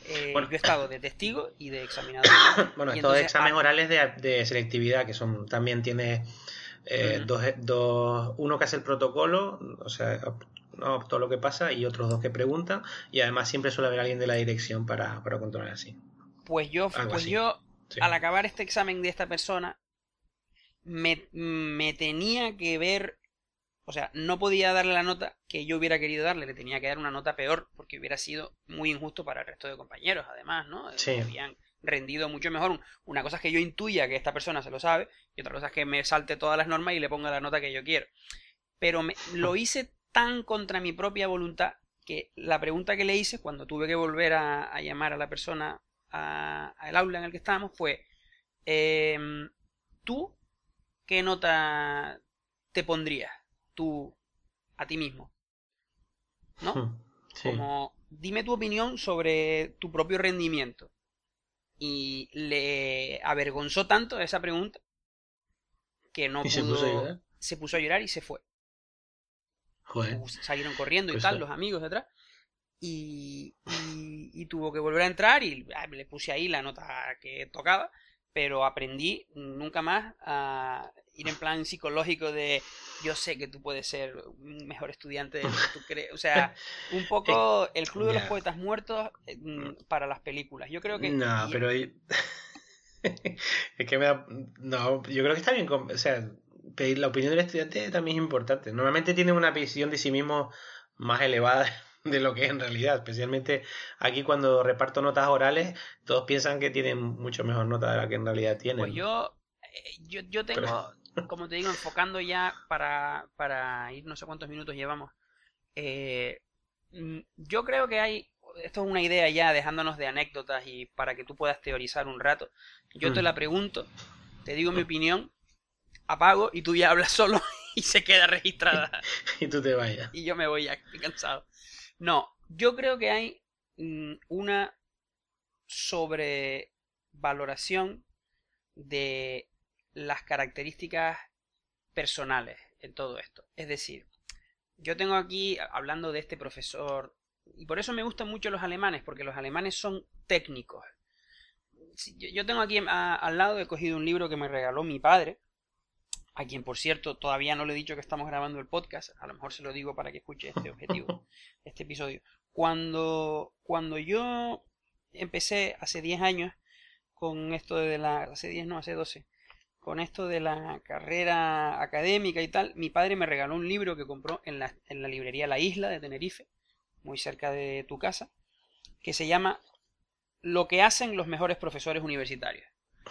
Eh, yo he estado de testigo y de examinador. bueno, estos exámenes orales de, selectividad, que son también tiene eh, dos, dos, uno que hace el protocolo, o sea, todo lo que pasa, y otros dos que preguntan, y además siempre suele haber alguien de la dirección para, para controlar así. Pues yo, pues yo al acabar este examen de esta persona, me, me tenía que ver o sea, no podía darle la nota que yo hubiera querido darle, le tenía que dar una nota peor porque hubiera sido muy injusto para el resto de compañeros, además, ¿no? Sí. Habían rendido mucho mejor. Una cosa es que yo intuya que esta persona se lo sabe y otra cosa es que me salte todas las normas y le ponga la nota que yo quiero. Pero me, lo hice tan contra mi propia voluntad que la pregunta que le hice cuando tuve que volver a, llamar a la persona al aula en el que estábamos fue, em, ¿tú qué nota te pondrías? Tú a ti mismo. ¿No? Hmm, Como, dime tu opinión sobre tu propio rendimiento. Y le avergonzó tanto esa pregunta que no pudo. Se puso, a llorar? se puso a llorar y se fue. Salieron corriendo y pues tal, los amigos detrás. Y, y, tuvo que volver a entrar y ah, le puse ahí la nota que tocaba, pero aprendí nunca más a ir en plan psicológico de yo sé que tú puedes ser un mejor estudiante de lo que tú crees. O sea, un poco el Club de los Poetas Muertos eh, mm, para las películas. Yo creo que... No, pero... es que me da... No, yo creo que está bien... O sea, pedir la opinión del estudiante también es importante. Normalmente tienen una visión de sí mismo más elevada de lo que es en realidad, especialmente aquí cuando reparto notas orales, todos piensan que tienen mucho mejor nota de la que en realidad tienen. Pues yo, eh, yo, yo tengo, como te digo, enfocando ya para, para ir no sé cuántos minutos llevamos, eh, mm, yo creo que hay, esto es una idea ya dejándonos de anécdotas y para que tú puedas teorizar un rato, yo te Mm. la pregunto, te digo mi opinión, apago y tú ya hablas solo y se queda registrada y tú te vayas. y yo me voy ya, estoy cansado. No, yo creo que hay mm, una sobrevaloración de las características personales en todo esto. Es decir, yo tengo aquí, hablando de este profesor, y por eso me gustan mucho los alemanes, porque los alemanes son técnicos. Yo tengo aquí a- al lado, he cogido un libro que me regaló mi padre, a quien por cierto todavía no le he dicho que estamos grabando el podcast, a lo mejor se lo digo para que escuche este objetivo, este episodio. Cuando, cuando yo empecé hace 10 años con esto de la, hace 10 no, hace 12, con esto de la carrera académica y tal, mi padre me regaló un libro que compró en la, en la librería La Isla de Tenerife, muy cerca de tu casa, que se llama Lo que hacen los mejores profesores universitarios.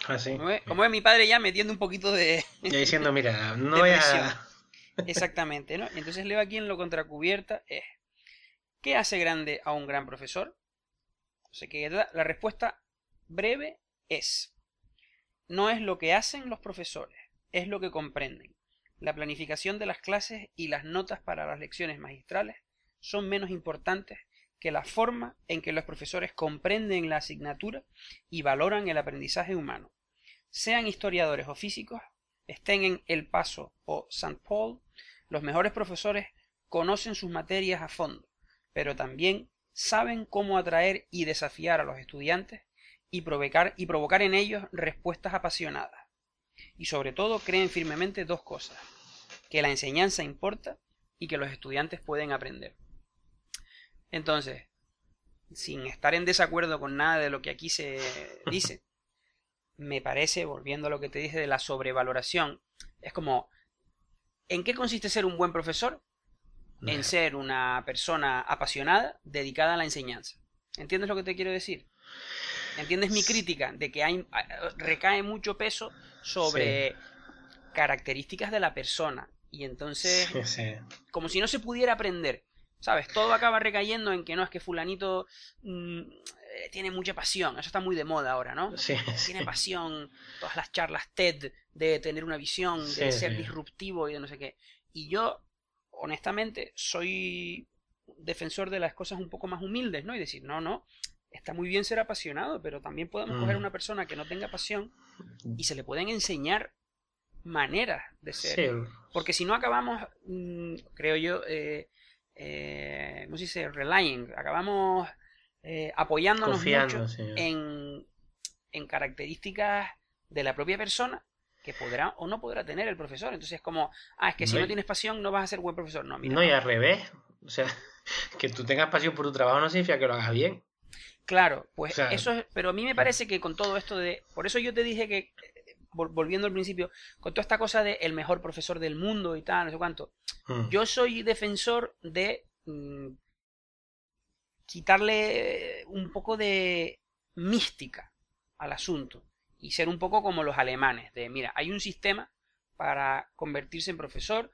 Así. Como ve, como ve mi padre ya metiendo un poquito de, Ya diciendo, mira, no presión. a... Exactamente, ¿no? Entonces leo aquí en lo contracubierta es ¿Qué hace grande a un gran profesor? O sea que la respuesta breve es no es lo que hacen los profesores, es lo que comprenden. La planificación de las clases y las notas para las lecciones magistrales son menos importantes que la forma en que los profesores comprenden la asignatura y valoran el aprendizaje humano. Sean historiadores o físicos, estén en El Paso o St. Paul, los mejores profesores conocen sus materias a fondo, pero también saben cómo atraer y desafiar a los estudiantes y provocar, y provocar en ellos respuestas apasionadas. Y sobre todo creen firmemente dos cosas, que la enseñanza importa y que los estudiantes pueden aprender. Entonces, sin estar en desacuerdo con nada de lo que aquí se dice, me parece, volviendo a lo que te dije de la sobrevaloración, es como, ¿en qué consiste ser un buen profesor? En ser una persona apasionada, dedicada a la enseñanza. ¿Entiendes lo que te quiero decir? ¿Entiendes mi crítica? De que hay, recae mucho peso sobre características de la persona. Y entonces, Sí, sí. como si no se pudiera aprender. ¿Sabes? Todo acaba recayendo en que no es que fulanito mm, eh, tiene mucha pasión. Eso está muy de moda ahora, ¿no? Sí, sí. Tiene pasión, todas las charlas TED de tener una visión, de ser disruptivo y de no sé qué. Y yo, honestamente, soy defensor de las cosas un poco más humildes, ¿no? Y decir, no, no, está muy bien ser apasionado, pero también podemos Mm. coger a una persona que no tenga pasión y se le pueden enseñar maneras de ser. Sí, Porque si no acabamos, mm, creo yo, eh, eh, ¿cómo se dice? Relying. Acabamos eh, apoyándonos confiando, mucho en, en características de la propia persona que podrá o no podrá tener el profesor. Entonces es como, ah, es que si No, tienes pasión no vas a ser buen profesor. No, mira. No, y al revés. O sea, que tú tengas pasión por tu trabajo no significa que lo hagas bien. Claro, pues O sea, eso es, pero a mí me parece que con todo esto de, por eso yo te dije que, eh, vol- volviendo al principio, con toda esta cosa de el mejor profesor del mundo y tal, no sé cuánto, Mm. Yo soy defensor de mm, quitarle un poco de mística al asunto y ser un poco como los alemanes, de mira, hay un sistema para convertirse en profesor,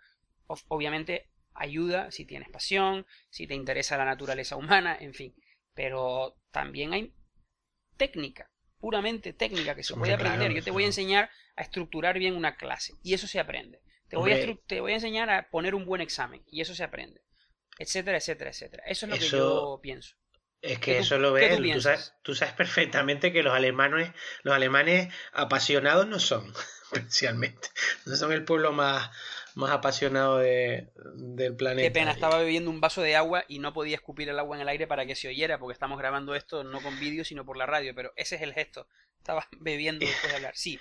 Ob- obviamente ayuda si tienes pasión, si te interesa la naturaleza humana, en fin, pero también hay técnica, puramente técnica que se Hombre, puede aprender. claro, Yo te voy a enseñar a estructurar bien una clase y eso se aprende. Te voy, a te voy a enseñar a poner un buen examen y eso se aprende. Etcétera, etcétera, etcétera. Eso es lo que yo pienso. Es ¿Qué que tú- eso lo ves, tú tú, sabes, tú sabes perfectamente que los alemanes, los alemanes apasionados no son, especialmente. No son el pueblo más, más apasionado de- del planeta. Qué pena, estaba bebiendo un vaso de agua y no podía escupir el agua en el aire para que se oyera, porque estamos grabando esto no con vídeo, sino por la radio, pero ese es el gesto. Estaba bebiendo después de hablar. Sí,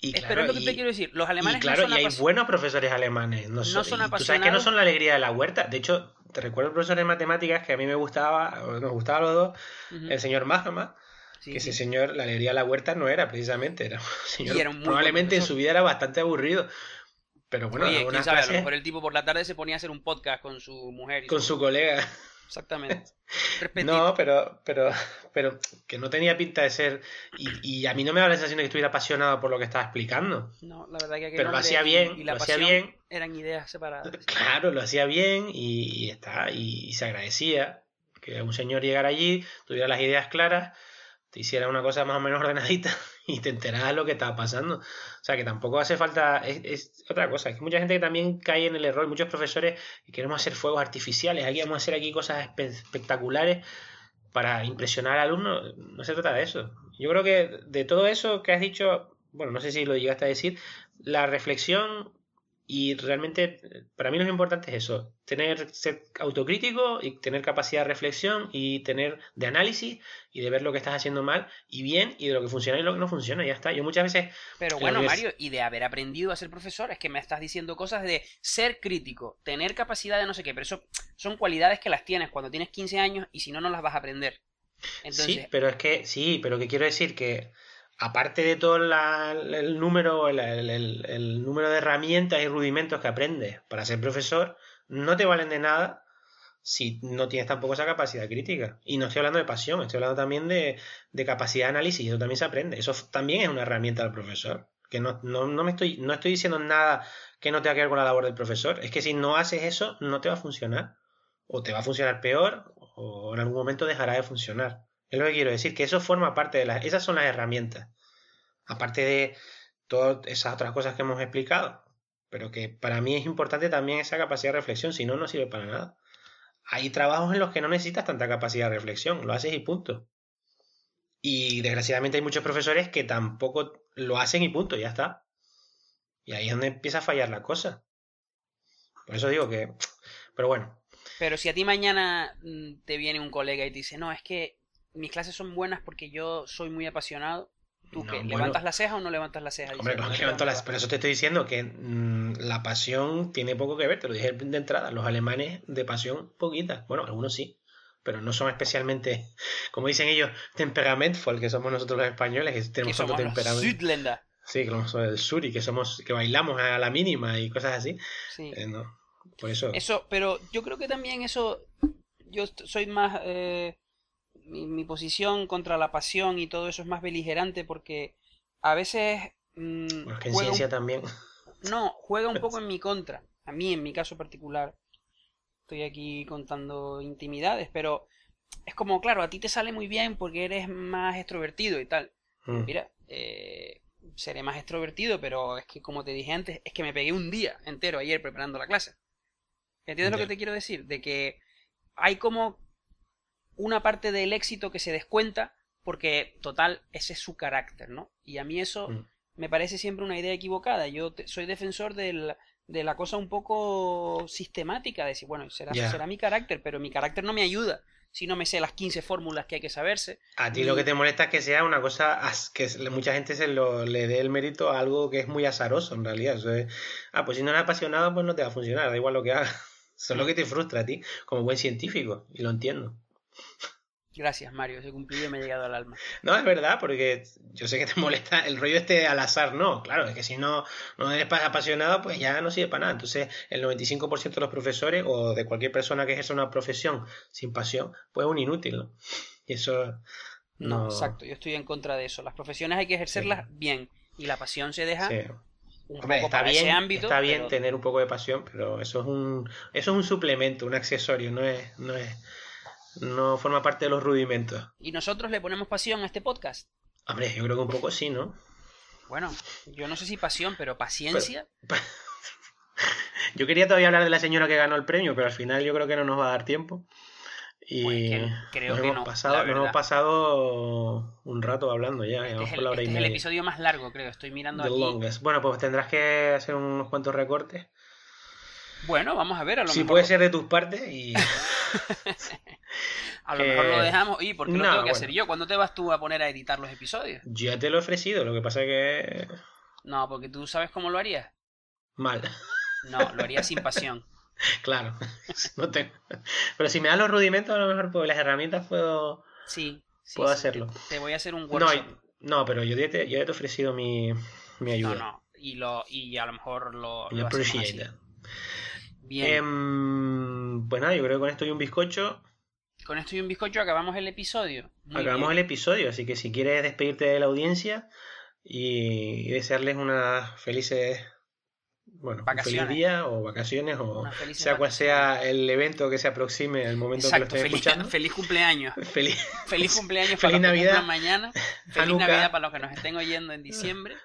Y claro, pero es lo que y- te quiero decir. Los y alemanes claro, no y son hay apas- buenos profesores alemanes. No, No son, son y tú sabes que no apasionados. son la alegría de la huerta. De hecho, te recuerdo el profesor de matemáticas que a mí me gustaba, o nos gustaba a los dos, Ujú, el señor Mahama, sí, que sí. ese señor, la alegría de la huerta no era precisamente, era un señor, era un muy probablemente en su vida era bastante aburrido. Pero bueno, Oye, quién sabe, a lo mejor el tipo por la tarde se ponía a hacer un podcast con su mujer. y con su colega. Exactamente. No, pero, pero, pero que no tenía pinta de ser. Y, y a mí no me da la sensación de que estuviera apasionado por lo que estaba explicando. No, la verdad que Pero lo hacía y- bien, y la lo hacía bien. eran ideas separadas. Claro, lo hacía bien y, y está, y, se agradecía que un señor llegara allí, tuviera las ideas claras, te hiciera una cosa más o menos ordenadita y te enterara de lo que estaba pasando. O sea que tampoco hace falta, es, otra cosa, es que mucha gente que también cae en el error, muchos profesores que queremos hacer fuegos artificiales, aquí vamos a hacer aquí cosas espe- espectaculares para impresionar al alumno, no se trata de eso. Yo creo que de todo eso que has dicho, bueno, no sé si lo llegaste a decir, la reflexión y realmente eh, para mí lo importante es eso, tener ser autocrítico y tener capacidad de reflexión y tener de análisis y de ver lo que estás haciendo mal y bien y de lo que funciona y lo que no funciona, ya está. Yo muchas veces Pero en bueno, Mario, y de haber aprendido a ser profesor, es que me estás diciendo cosas de ser crítico, tener capacidad de no sé qué, pero eso son cualidades que las tienes cuando tienes 15 años y si no, no las vas a aprender. Entonces, Sí, pero es que, sí, pero que quiero decir que aparte de todo el número, el, número de herramientas y rudimentos que aprendes para ser profesor, no te valen de nada si no tienes tampoco esa capacidad crítica. Y no estoy hablando de pasión, estoy hablando también de, de capacidad de análisis, y eso también se aprende. Eso también es una herramienta del profesor. Que no, no, no me estoy, no estoy diciendo nada que no tenga que ver con la labor del profesor. Es que si no haces eso, no te va a funcionar. O te va a funcionar peor, o en algún momento dejará de funcionar. Es lo que quiero decir, que eso forma parte de las... Esas son las herramientas. Aparte de todas esas otras cosas que hemos explicado. Pero que para mí es importante también esa capacidad de reflexión, si no, no sirve para nada. Hay trabajos en los que no necesitas tanta capacidad de reflexión, lo haces y punto. Y desgraciadamente hay muchos profesores que tampoco lo hacen y punto, ya está. Y ahí es donde empieza a fallar la cosa. Por eso digo que... Pero bueno, pero si a ti mañana mm, te viene un colega y te dice, no, es que mis clases son buenas porque yo soy muy apasionado, ¿tú No, qué? bueno. ¿Levantas la ceja o no levantas la ceja? Hombre, "No, levanto las- Por eso te estoy diciendo que mm, la pasión tiene poco que ver, te lo dije de entrada. Los alemanes de pasión poquita. Bueno, algunos sí, pero no son especialmente, como dicen ellos, temperamentful, que somos nosotros los españoles, que que tenemos tanto los temperamento. Südländer". Sí, que somos del sur y que somos, que bailamos a la mínima y cosas así. Sí. Eh, no, por eso. Eso, pero yo creo que también eso, yo soy más, eh, mi, mi posición contra la pasión y todo eso es más beligerante porque a veces mm, que en un- ciencia también. no, juega un poco en mi contra, a mí en mi caso particular. Estoy aquí contando intimidades, pero es como, claro, a ti te sale muy bien porque eres más extrovertido y tal. Mm. Mira, eh, seré más extrovertido, pero es que como te dije antes, es que me pegué un día entero ayer preparando la clase. ¿Entiendes lo que te quiero decir? De que hay como una parte del éxito que se descuenta porque, total, ese es su carácter, ¿no? Y a mí eso Mm. me parece siempre una idea equivocada. Yo te- soy defensor del- de la cosa un poco sistemática, de decir, bueno, será, será mi carácter, pero mi carácter no me ayuda si no me sé las 15 fórmulas que hay que saberse. A ti lo que te molesta es que sea una cosa as- que mucha gente se lo le dé el mérito a algo que es muy azaroso en realidad. Eso es, ah, pues si no eres apasionado, pues no te va a funcionar, da igual lo que hagas. Eso es lo que te frustra a ti, como buen científico, y lo entiendo. Gracias, Mario, ese cumplido me ha llegado al alma. No, es verdad, porque yo sé que te molesta el rollo este al azar, no, claro, es que si no, no eres pa- apasionado, pues ya no sirve para nada. Entonces, el 95% de los profesores o de cualquier persona que ejerza una profesión sin pasión, pues es un inútil, ¿no? Y eso No, no... exacto, yo estoy en contra de eso. Las profesiones hay que ejercerlas bien y la pasión se deja Sí. un Hombre, poco está para bien, ese ámbito. está bien pero- tener un poco de pasión, pero eso es un, eso es un suplemento, un accesorio, no es, no es, no forma parte de los rudimentos. Y nosotros le ponemos pasión a este podcast. Hombre, yo creo que un poco sí, ¿no? Bueno, yo no sé si pasión, pero paciencia. Yo quería todavía hablar de la señora que ganó el premio, pero al final yo creo que no nos va a dar tiempo. Y Pues que creo nos, que hemos no, pasado, nos hemos pasado un rato hablando ya, este llevamos es, por el, la hora este y es el media. episodio más largo, creo. Estoy mirando The aquí. longest. Bueno, pues tendrás que hacer unos cuantos recortes. Bueno, vamos a ver. A lo Si mejor, puede ser de tus partes y... a lo mejor lo dejamos. ¿Y por qué lo No, tengo que bueno. hacer yo? ¿Cuándo te vas tú a poner a editar los episodios? Yo ya te lo he ofrecido, lo que pasa es que... No, porque tú sabes cómo lo harías. Mal. No, lo harías sin pasión. Claro, no tengo. Pero si me das los rudimentos, a lo mejor pues, las herramientas puedo, Sí, sí, puedo sí, hacerlo. Te, te voy a hacer un No, workshop. y- no, pero yo ya te, yo ya te he ofrecido mi, mi No, ayuda. no. y, lo, y a lo mejor lo, lo hacemos appreciate así. Bien, Em, pues nada, yo creo que con esto y un bizcocho con esto y un bizcocho acabamos el episodio. Muy acabamos bien. el episodio, así que si quieres despedirte de la audiencia y, y desearles unas felices, bueno, un feliz día o vacaciones o sea cual sea el evento que se aproxime al momento Exacto, que lo estés feliz, escuchando. feliz cumpleaños. Feliz. Feliz cumpleaños Feliz para los Navidad. mañana. Feliz. Navidad para los que nos estén oyendo en diciembre.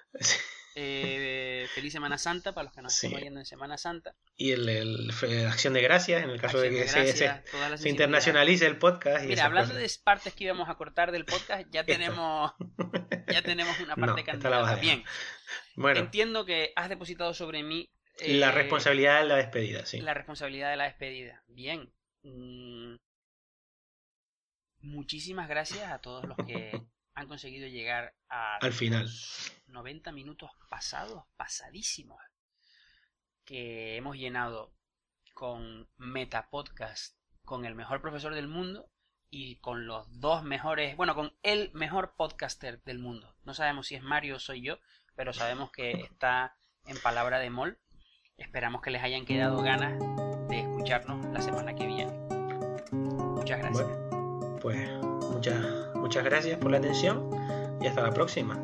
Eh, feliz Semana Santa para los que nos Sí. oyendo en Semana Santa. y el, el- acción de gracias en el caso Acción de que de se- internacionalice el podcast. y Mira, hablando cosas. de partes que íbamos a cortar del podcast, ya tenemos ya tenemos una No, parte candidata. dejar. Bien, Bueno, entiendo que has depositado sobre mí la eh, responsabilidad de la despedida, sí. la responsabilidad de la despedida. Bien. Mm, Muchísimas gracias a todos los que han conseguido llegar a Al final. 90 minutos pasados, pasadísimos, que hemos llenado con Meta Podcast, con el mejor profesor del mundo y con los dos mejores, bueno, con el mejor podcaster del mundo. No sabemos si es Mario o soy yo, pero sabemos que está en palabra de Mol. Esperamos que les hayan quedado ganas de escucharnos la semana que viene. Muchas gracias. Pues muchas, muchas gracias por la atención y hasta la próxima.